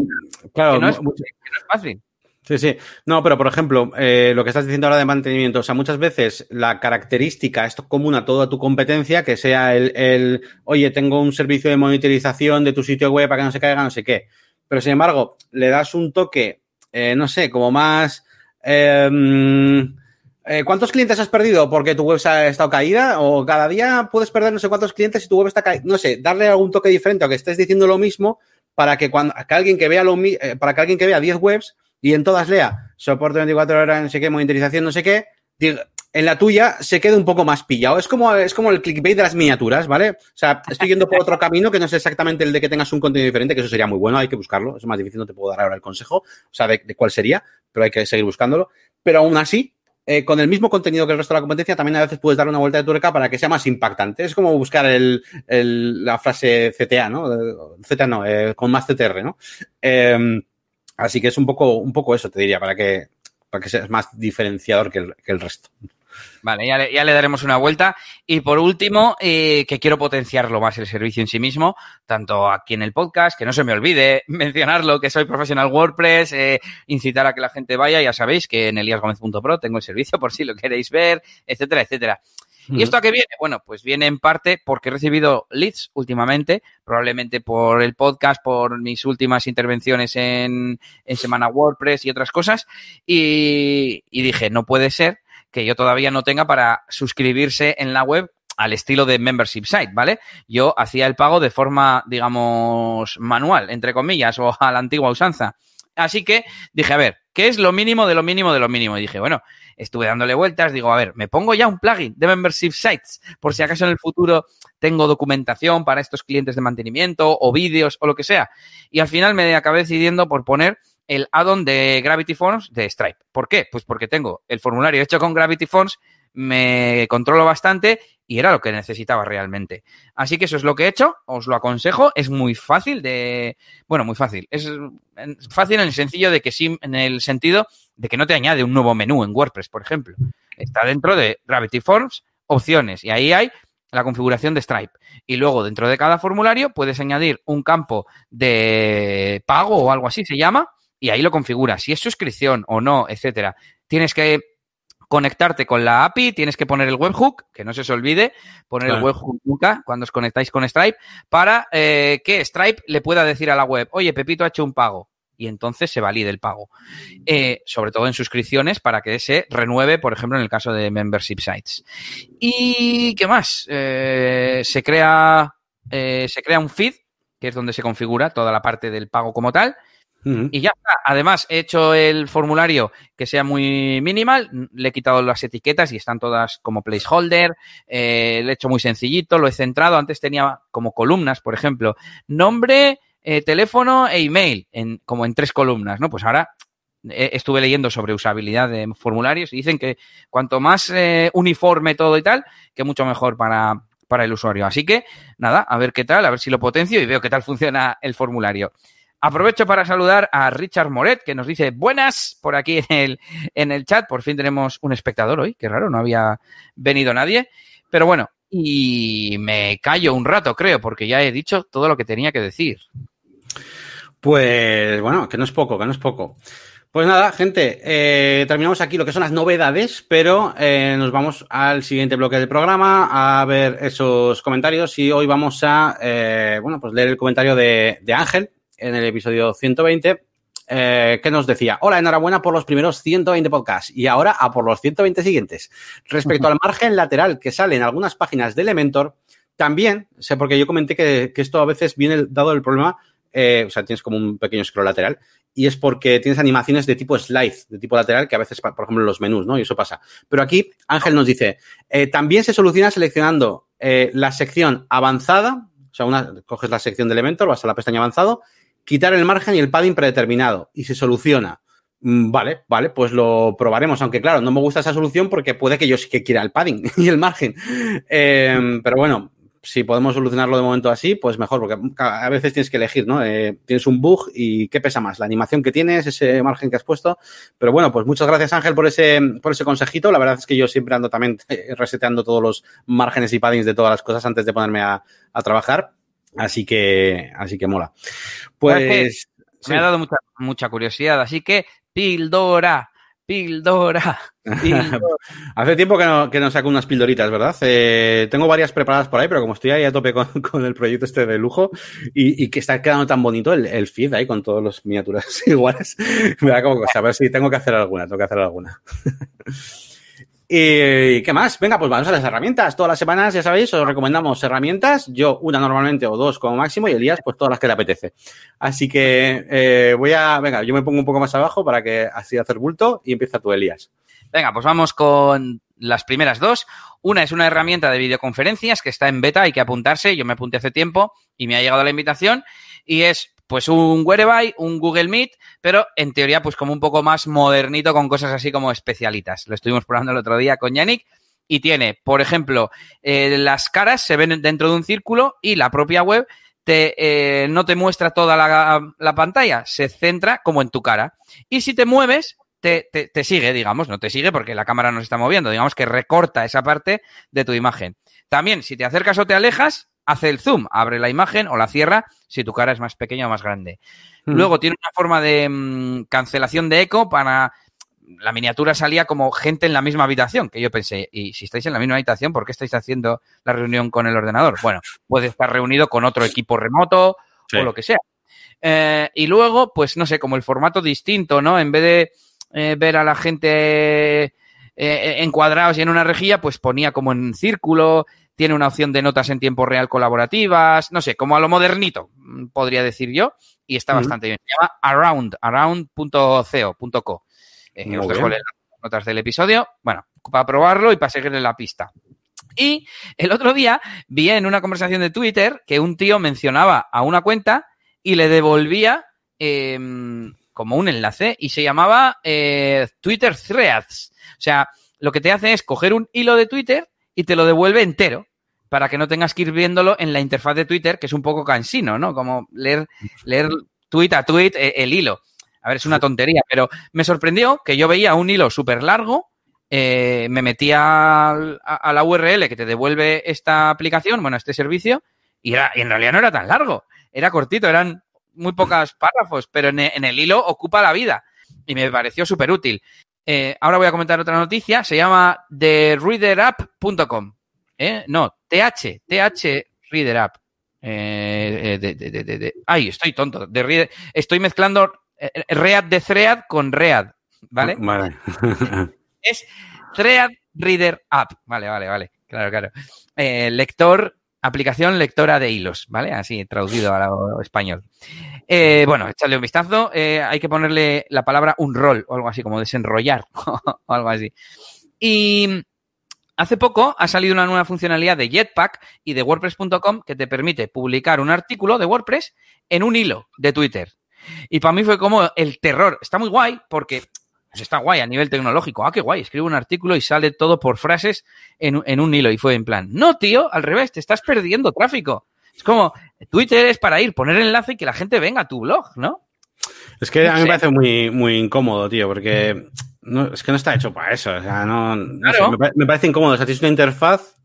claro. Que no, es, que no es fácil. Sí, sí. No, pero por ejemplo, eh, lo que estás diciendo ahora de mantenimiento, o sea, muchas veces la característica, esto es común a toda tu competencia, que sea el, el, oye, tengo un servicio de monitorización de tu sitio web para que no se caiga, no sé qué. Pero sin embargo, le das un toque, eh, no sé, como más, eh, eh, ¿cuántos clientes has perdido porque tu web ha estado caída? O cada día puedes perder no sé cuántos clientes si tu web está caída. No sé, darle algún toque diferente o que estés diciendo lo mismo para que cuando alguien que vea lo eh, para que alguien que vea 10 webs y en todas lea soporte 24 horas, no sé qué, monitorización, no sé qué, diga, en la tuya se quede un poco más pillado. Es como, es como el clickbait de las miniaturas, ¿vale? O sea, estoy yendo por otro camino que no es exactamente el de que tengas un contenido diferente, que eso sería muy bueno, hay que buscarlo. Es más difícil, no te puedo dar ahora el consejo, o sea, de, cuál sería, pero hay que seguir buscándolo. Pero aún así, eh, con el mismo contenido que el resto de la competencia, también a veces puedes dar una vuelta de tuerca para que sea más impactante. Es como buscar el, la frase CTA, ¿no? CTA no, eh, con más CTR, ¿no? Em, así que es un poco, un poco eso, te diría, para que, para que seas más diferenciador que el, que el resto. Vale, ya le, ya le, daremos una vuelta. Y por último, eh, que quiero potenciarlo más el servicio en sí mismo, tanto aquí en el podcast, que no se me olvide mencionarlo, que soy profesional WordPress, eh, incitar a que la gente vaya, ya sabéis que en eliasgomez.pro tengo el servicio por si lo queréis ver, etcétera, etcétera. ¿Y esto a qué viene? Bueno, pues viene en parte porque he recibido leads últimamente, probablemente por el podcast, por mis últimas intervenciones en, en Semana WordPress y otras cosas. Y, y dije, no puede ser que yo todavía no tenga para suscribirse en la web al estilo de membership site, ¿vale? Yo hacía el pago de forma, digamos, manual, entre comillas, o a la antigua usanza. Así que dije, a ver, ¿qué es lo mínimo de lo mínimo de lo mínimo? Y dije, bueno, estuve dándole vueltas, digo, a ver, me pongo ya un plugin de membership sites, por si acaso en el futuro tengo documentación para estos clientes de mantenimiento o vídeos o lo que sea. Y al final me acabé decidiendo por poner el add-on de Gravity Forms de Stripe. ¿Por qué? Pues porque tengo el formulario hecho con Gravity Forms, me controlo bastante y era lo que necesitaba realmente. Así que eso es lo que he hecho, os lo aconsejo, es muy fácil de, bueno, muy fácil, es fácil en el sencillo de que sí, en el sentido de que no te añade un nuevo menú en WordPress, por ejemplo. Está dentro de Gravity Forms, opciones, y ahí hay la configuración de Stripe. Y luego dentro de cada formulario puedes añadir un campo de pago o algo así se llama, y ahí lo configuras. Si es suscripción o no, etcétera. Tienes que conectarte con la API, tienes que poner el webhook, que no se os olvide, poner el webhook nunca cuando os conectáis con Stripe, para eh, que Stripe le pueda decir a la web, oye, Pepito ha hecho un pago. Y entonces se valide el pago. Eh, sobre todo en suscripciones para que se renueve, por ejemplo, en el caso de membership sites. ¿Y qué más? Eh, se crea se crea un feed, que es donde se configura toda la parte del pago como tal. Y ya está. Además, he hecho el formulario que sea muy minimal, le he quitado las etiquetas y están todas como placeholder, eh, lo he hecho muy sencillito, lo he centrado. Antes tenía como columnas, por ejemplo, nombre, eh, teléfono e email, en, como en tres columnas, ¿no? Pues ahora eh, estuve leyendo sobre usabilidad de formularios y dicen que cuanto más uniforme todo y tal, que mucho mejor para, para el usuario. Así que, nada, a ver qué tal, a ver si lo potencio y veo qué tal funciona el formulario. Aprovecho para saludar a Richard Moret, que nos dice buenas por aquí en el, en el chat. Por fin tenemos un espectador hoy, qué raro, no había venido nadie. Pero bueno, y me callo un rato, creo, porque ya he dicho todo lo que tenía que decir. Pues bueno, que no es poco, que no es poco. Pues nada, gente, eh, terminamos aquí lo que son las novedades, pero eh, nos vamos al siguiente bloque del programa a ver esos comentarios y hoy vamos a, eh, bueno, pues leer el comentario de, de Ángel, en el episodio 120, eh, que nos decía, hola, enhorabuena por los primeros 120 podcasts y ahora a por los 120 siguientes. Respecto al margen lateral que sale en algunas páginas de Elementor, también, sé porque yo comenté que, esto a veces viene dado el problema, eh, o sea, tienes como un pequeño scroll lateral, y es porque tienes animaciones de tipo slide, de tipo lateral, que a veces, por ejemplo, en los menús, ¿no? Y eso pasa. Pero aquí Ángel nos dice, eh, también se soluciona seleccionando la sección avanzada, o sea, una, coges la sección de Elementor, vas a la pestaña avanzado quitar el margen y el padding predeterminado y se soluciona. Mm, vale, vale, pues lo probaremos, aunque claro, no me gusta esa solución porque puede que yo sí que quiera el padding y el margen. Em, pero bueno, si podemos solucionarlo de momento así, pues mejor, porque a veces tienes que elegir, ¿no? Eh, tienes un bug y ¿qué pesa más? La animación que tienes, ese margen que has puesto. Pero bueno, pues muchas gracias Ángel por ese, por ese consejito. La verdad es que yo siempre ando también reseteando todos los márgenes y paddings de todas las cosas antes de ponerme a trabajar. Así que, así que mola. Pues. Me ha dado mucha, mucha curiosidad, así que pildora, pildora. Hace tiempo que no, que no saco unas pildoritas, ¿verdad? Eh, tengo varias preparadas por ahí, pero como estoy ahí a tope con, con el proyecto este de lujo y, y, que está quedando tan bonito el, el feed ahí con todas las miniaturas iguales, me da como cosa. A ver si tengo que hacer alguna, tengo que hacer alguna. ¿Y qué más? Venga, pues vamos a las herramientas. Todas las semanas, ya sabéis, os recomendamos herramientas. Yo una normalmente o dos como máximo y Elías, pues todas las que le apetece. Así que eh, voy a, venga, yo me pongo un poco más abajo para que así hacer bulto y empieza tú, Elías. Venga, pues vamos con las primeras dos. Una es una herramienta de videoconferencias que está en beta, hay que apuntarse. Yo me apunté hace tiempo y me ha llegado la invitación y es pues un Whereby, un Google Meet, pero en teoría pues como un poco más modernito con cosas así como especialitas. Lo estuvimos probando el otro día con Yannick y tiene, por ejemplo, eh, las caras se ven dentro de un círculo y la propia web eh, no te muestra toda la, la, pantalla, se centra como en tu cara. Y si te mueves, te, te, te sigue, digamos, no te sigue porque la cámara no se está moviendo, digamos que recorta esa parte de tu imagen. También, si te acercas o te alejas, hace el zoom, abre la imagen o la cierra si tu cara es más pequeña o más grande. Mm. Luego tiene una forma de mmm, cancelación de eco para... La miniatura salía como gente en la misma habitación, que yo pensé, y si estáis en la misma habitación, ¿por qué estáis haciendo la reunión con el ordenador? Bueno, puede estar reunido con otro equipo remoto sí. o lo que sea. Eh, y luego, pues no sé, como el formato distinto, ¿no? En vez de eh, ver a la gente eh, encuadrados y en una rejilla, pues ponía como en círculo, tiene una opción de notas en tiempo real colaborativas, no sé, como a lo modernito, podría decir yo, y está uh -huh. bastante bien. Se llama around, around.co.co. Eh, os dejo las notas del episodio, bueno, para probarlo y para seguirle la pista. Y el otro día vi en una conversación de Twitter que un tío mencionaba a una cuenta y le devolvía eh, como un enlace y se llamaba eh, Twitter Threads. O sea, lo que te hace es coger un hilo de Twitter y te lo devuelve entero para que no tengas que ir viéndolo en la interfaz de Twitter, que es un poco cansino, ¿no? Como leer, leer tweet a tweet eh, el hilo. A ver, es una tontería, pero me sorprendió que yo veía un hilo súper largo, eh, me metía a, a, la URL que te devuelve esta aplicación, bueno, este servicio, y, era, y en realidad no era tan largo, era cortito, eran muy pocos párrafos, pero en, en el hilo ocupa la vida y me pareció súper útil. Eh, ahora voy a comentar otra noticia, se llama thereaderapp.com. ¿Eh? No, TH, TH Reader App. Eh, de, de, de, ay, estoy tonto. De reader, estoy mezclando eh, Read de Thread con Read, ¿vale? Vale. es Thread Reader App. Vale, vale, vale. Claro, claro. Eh, lector aplicación lectora de hilos, ¿vale? Así traducido al español. Eh, bueno, echarle un vistazo. Eh, hay que ponerle la palabra un rol o algo así, como desenrollar o algo así. Y hace poco ha salido una nueva funcionalidad de Jetpack y de WordPress.com que te permite publicar un artículo de WordPress en un hilo de Twitter. Y para mí fue como el terror. Está muy guay porque pues está guay a nivel tecnológico. Ah, qué guay, escribo un artículo y sale todo por frases en, en, un hilo. Y fue en plan, no, tío, al revés, te estás perdiendo tráfico. Es como, Twitter es para ir, poner enlace y que la gente venga a tu blog, ¿no? Es que a mí me parece muy, muy incómodo, tío, porque no, es que no está hecho para eso. O sea, no, no claro. sé, me, me, parece incómodo. O sea, tienes una interfaz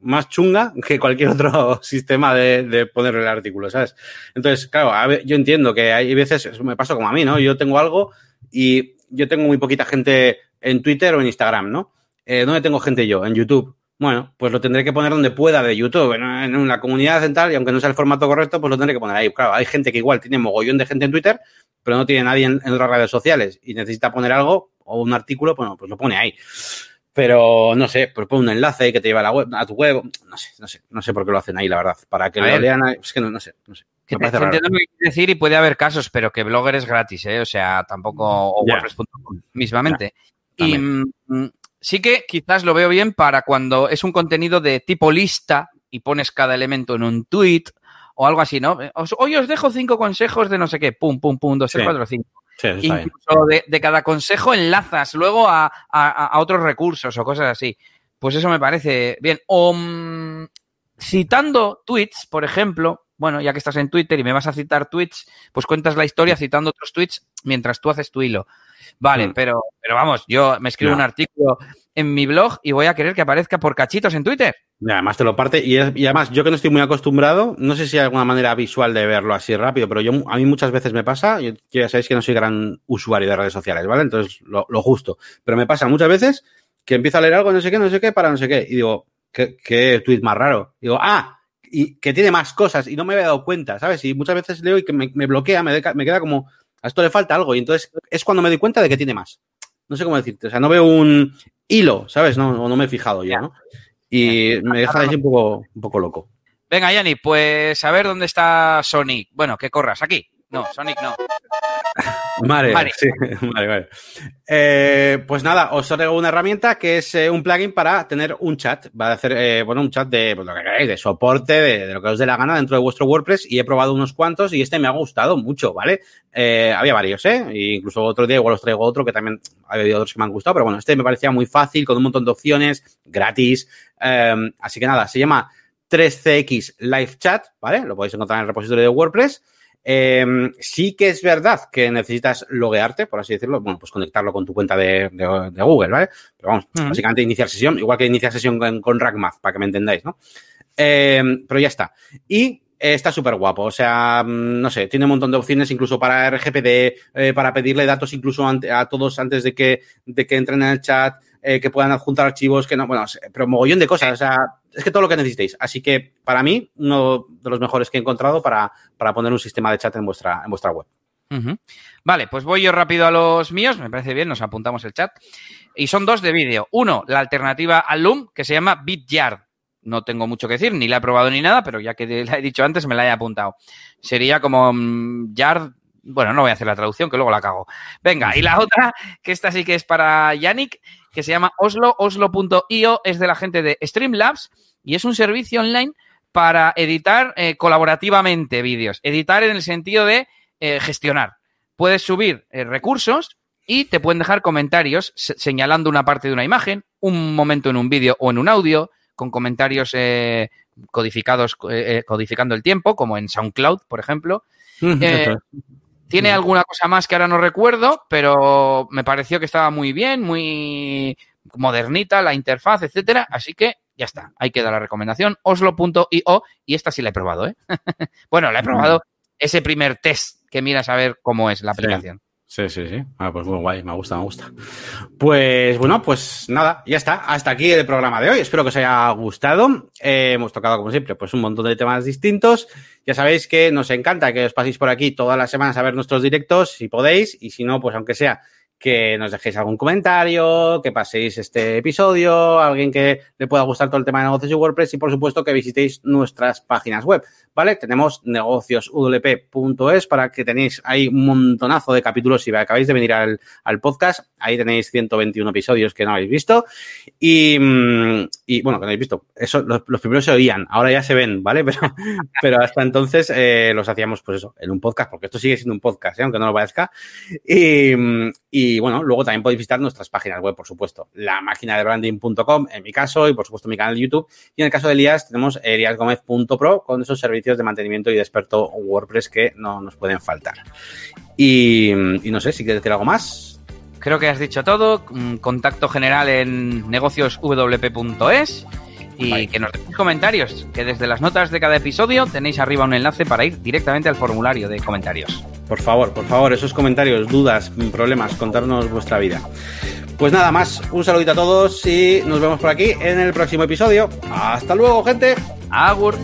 más chunga que cualquier otro sistema de, de poner el artículo, ¿sabes? Entonces, claro, a ver, yo entiendo que hay veces, me pasa como a mí, ¿no? Yo tengo algo y yo tengo muy poquita gente en Twitter o en Instagram, ¿no? Eh, ¿Dónde tengo gente yo? En YouTube. Bueno, pues lo tendré que poner donde pueda de YouTube, en, en la comunidad central, y aunque no sea el formato correcto, pues lo tendré que poner ahí. Claro, hay gente que igual tiene mogollón de gente en Twitter, pero no tiene nadie en, en otras redes sociales y necesita poner algo o un artículo, bueno, pues lo pone ahí. Pero no sé, pues pone un enlace que te lleva a, la web, a tu web, no sé, no sé, no sé por qué lo hacen ahí, la verdad. Para que a lo ver. lean, es que no, no sé, no sé. Que te, entiendo lo que quieres decir y puede haber casos, pero que Blogger es gratis, ¿eh? O sea, tampoco, o yeah. WordPress.com, mismamente. Yeah. Y mm, sí que quizás lo veo bien para cuando es un contenido de tipo lista y pones cada elemento en un tweet o algo así, ¿no? Os, hoy os dejo cinco consejos de no sé qué, pum, pum, pum, dos, tres, sí. cuatro, cinco. Sí, Incluso de, de, cada consejo enlazas luego a, a, a, otros recursos o cosas así. Pues eso me parece bien. O um, citando tweets, por ejemplo, bueno, ya que estás en Twitter y me vas a citar tweets, pues cuentas la historia citando otros tweets mientras tú haces tu hilo. Vale, mm. pero, pero vamos, yo me escribo no. un artículo en mi blog y voy a querer que aparezza por cachitos en Twitter. Y además te lo parte, y, es, y, además yo que no estoy muy acostumbrado, no sé si hay alguna manera visual de verlo así rápido, pero yo a mí muchas veces me pasa, yo, ya sabéis que no soy gran usuario de redes sociales, ¿vale? Entonces, lo, lo justo. Pero me pasa muchas veces que empiezo a leer algo, no sé qué, no sé qué, para no sé qué, y digo, ¿qué, qué tweet más raro? Digo, ah, y que tiene más cosas, y no me había dado cuenta, ¿sabes? Y muchas veces leo y que me, me bloquea, me, de, me queda como, a esto le falta algo, y entonces es cuando me doy cuenta de que tiene más. No sé cómo decirte, o sea, no veo un hilo, ¿sabes? No, no me he fijado yo, ¿no? Y me deja ahí un poco, un poco loco. Venga, Yanni, pues a ver dónde está Sonic. Bueno, que corras aquí. No, Sonic no. Vale, vale. Sí, vale, vale. Eh, pues nada, os traigo una herramienta que es eh, un plugin para tener un chat. Va a hacer, eh, bueno, un chat de pues, lo que queráis, de soporte, de, lo que os dé la gana dentro de vuestro WordPress. Y he probado unos cuantos y este me ha gustado mucho, ¿vale? había varios, ¿eh? E incluso otro día igual os traigo otro que también ha habido otros que me han gustado, pero bueno, este me parecía muy fácil, con un montón de opciones, gratis. así que nada, se llama 3CX Live Chat, ¿vale? Lo podéis encontrar en el repositorio de WordPress. Eh, sí que es verdad que necesitas loguearte, por así decirlo, bueno, pues conectarlo con tu cuenta de, Google, ¿vale? Pero vamos, básicamente iniciar sesión, igual que iniciar sesión con, con RackMath, para que me entendáis, ¿no? Eh, pero ya está. Y está súper guapo, o sea, mm, no sé, tiene un montón de opciones incluso para RGPD, eh, para pedirle datos incluso a todos antes de que, de que entren en el chat, que puedan adjuntar archivos, que no, bueno, pero mogollón de cosas, o sea, es que todo lo que necesitéis. Así que para mí, uno de los mejores que he encontrado para, para poner un sistema de chat en vuestra, en vuestra web. Vale, pues voy yo rápido a los míos, me parece bien, nos apuntamos el chat. Y son dos de vídeo. Uno, la alternativa al Loom, que se llama BitYard. No tengo mucho que decir, ni la he probado ni nada, pero ya que la he dicho antes, me la he apuntado. Sería como mm, Yard. Bueno, no voy a hacer la traducción, que luego la cago. Venga, y la otra, que esta sí que es para Yannick, que se llama Oslo, oslo.io, es de la gente de Streamlabs y es un servicio online para editar eh, colaborativamente vídeos. Editar en el sentido de eh, gestionar. Puedes subir eh, recursos y te pueden dejar comentarios señalando una parte de una imagen, un momento en un vídeo o en un audio, con comentarios codificados, codificando el tiempo, como en SoundCloud, por ejemplo. Tiene alguna cosa más que ahora no recuerdo, pero me pareció que estaba muy bien, muy modernita la interfaz, etcétera. Así que ya está, ahí queda la recomendación. Oslo.io y esta sí la he probado, ¿eh? bueno, la he probado ese primer test que miras a ver cómo es la aplicación. Sí, sí, sí. Ah, pues muy guay, me gusta, me gusta. Pues bueno, pues nada, ya está. Hasta aquí el programa de hoy. Espero que os haya gustado. Eh, hemos tocado, como siempre, pues un montón de temas distintos. Ya sabéis que nos encanta que os paséis por aquí todas las semanas a ver nuestros directos, si podéis, y si no, pues aunque sea que nos dejéis algún comentario, que paséis este episodio, alguien que le pueda gustar todo el tema de negocios y WordPress y por supuesto que visitéis nuestras páginas web, ¿vale? Tenemos negociosudlp.es para que tenéis ahí un montonazo de capítulos si acabáis de venir al, podcast, ahí tenéis 121 episodios que no habéis visto y, mm, y bueno, que no habéis visto, eso, los, primeros se oían, ahora ya se ven, ¿vale? Pero, pero hasta entonces eh, los hacíamos pues eso, en un podcast, porque esto sigue siendo un podcast, ¿eh? aunque no lo parezca, y, y y bueno, luego también podéis visitar nuestras páginas web, por supuesto. La máquina de branding.com, en mi caso, y por supuesto mi canal de YouTube. Y en el caso de Elías, tenemos eliasgomez.pro con esos servicios de mantenimiento y de experto WordPress que no nos pueden faltar. Y, no sé, si quieres decir algo más. Creo que has dicho todo. Mm, contacto general en negocioswp.es y que nos deis comentarios, que desde las notas de cada episodio tenéis arriba un enlace para ir directamente al formulario de comentarios. Por favor, por favor, esos comentarios, dudas, problemas, contarnos vuestra vida. Pues nada más, un saludito a todos y nos vemos por aquí en el próximo episodio. Hasta luego, gente. Agur.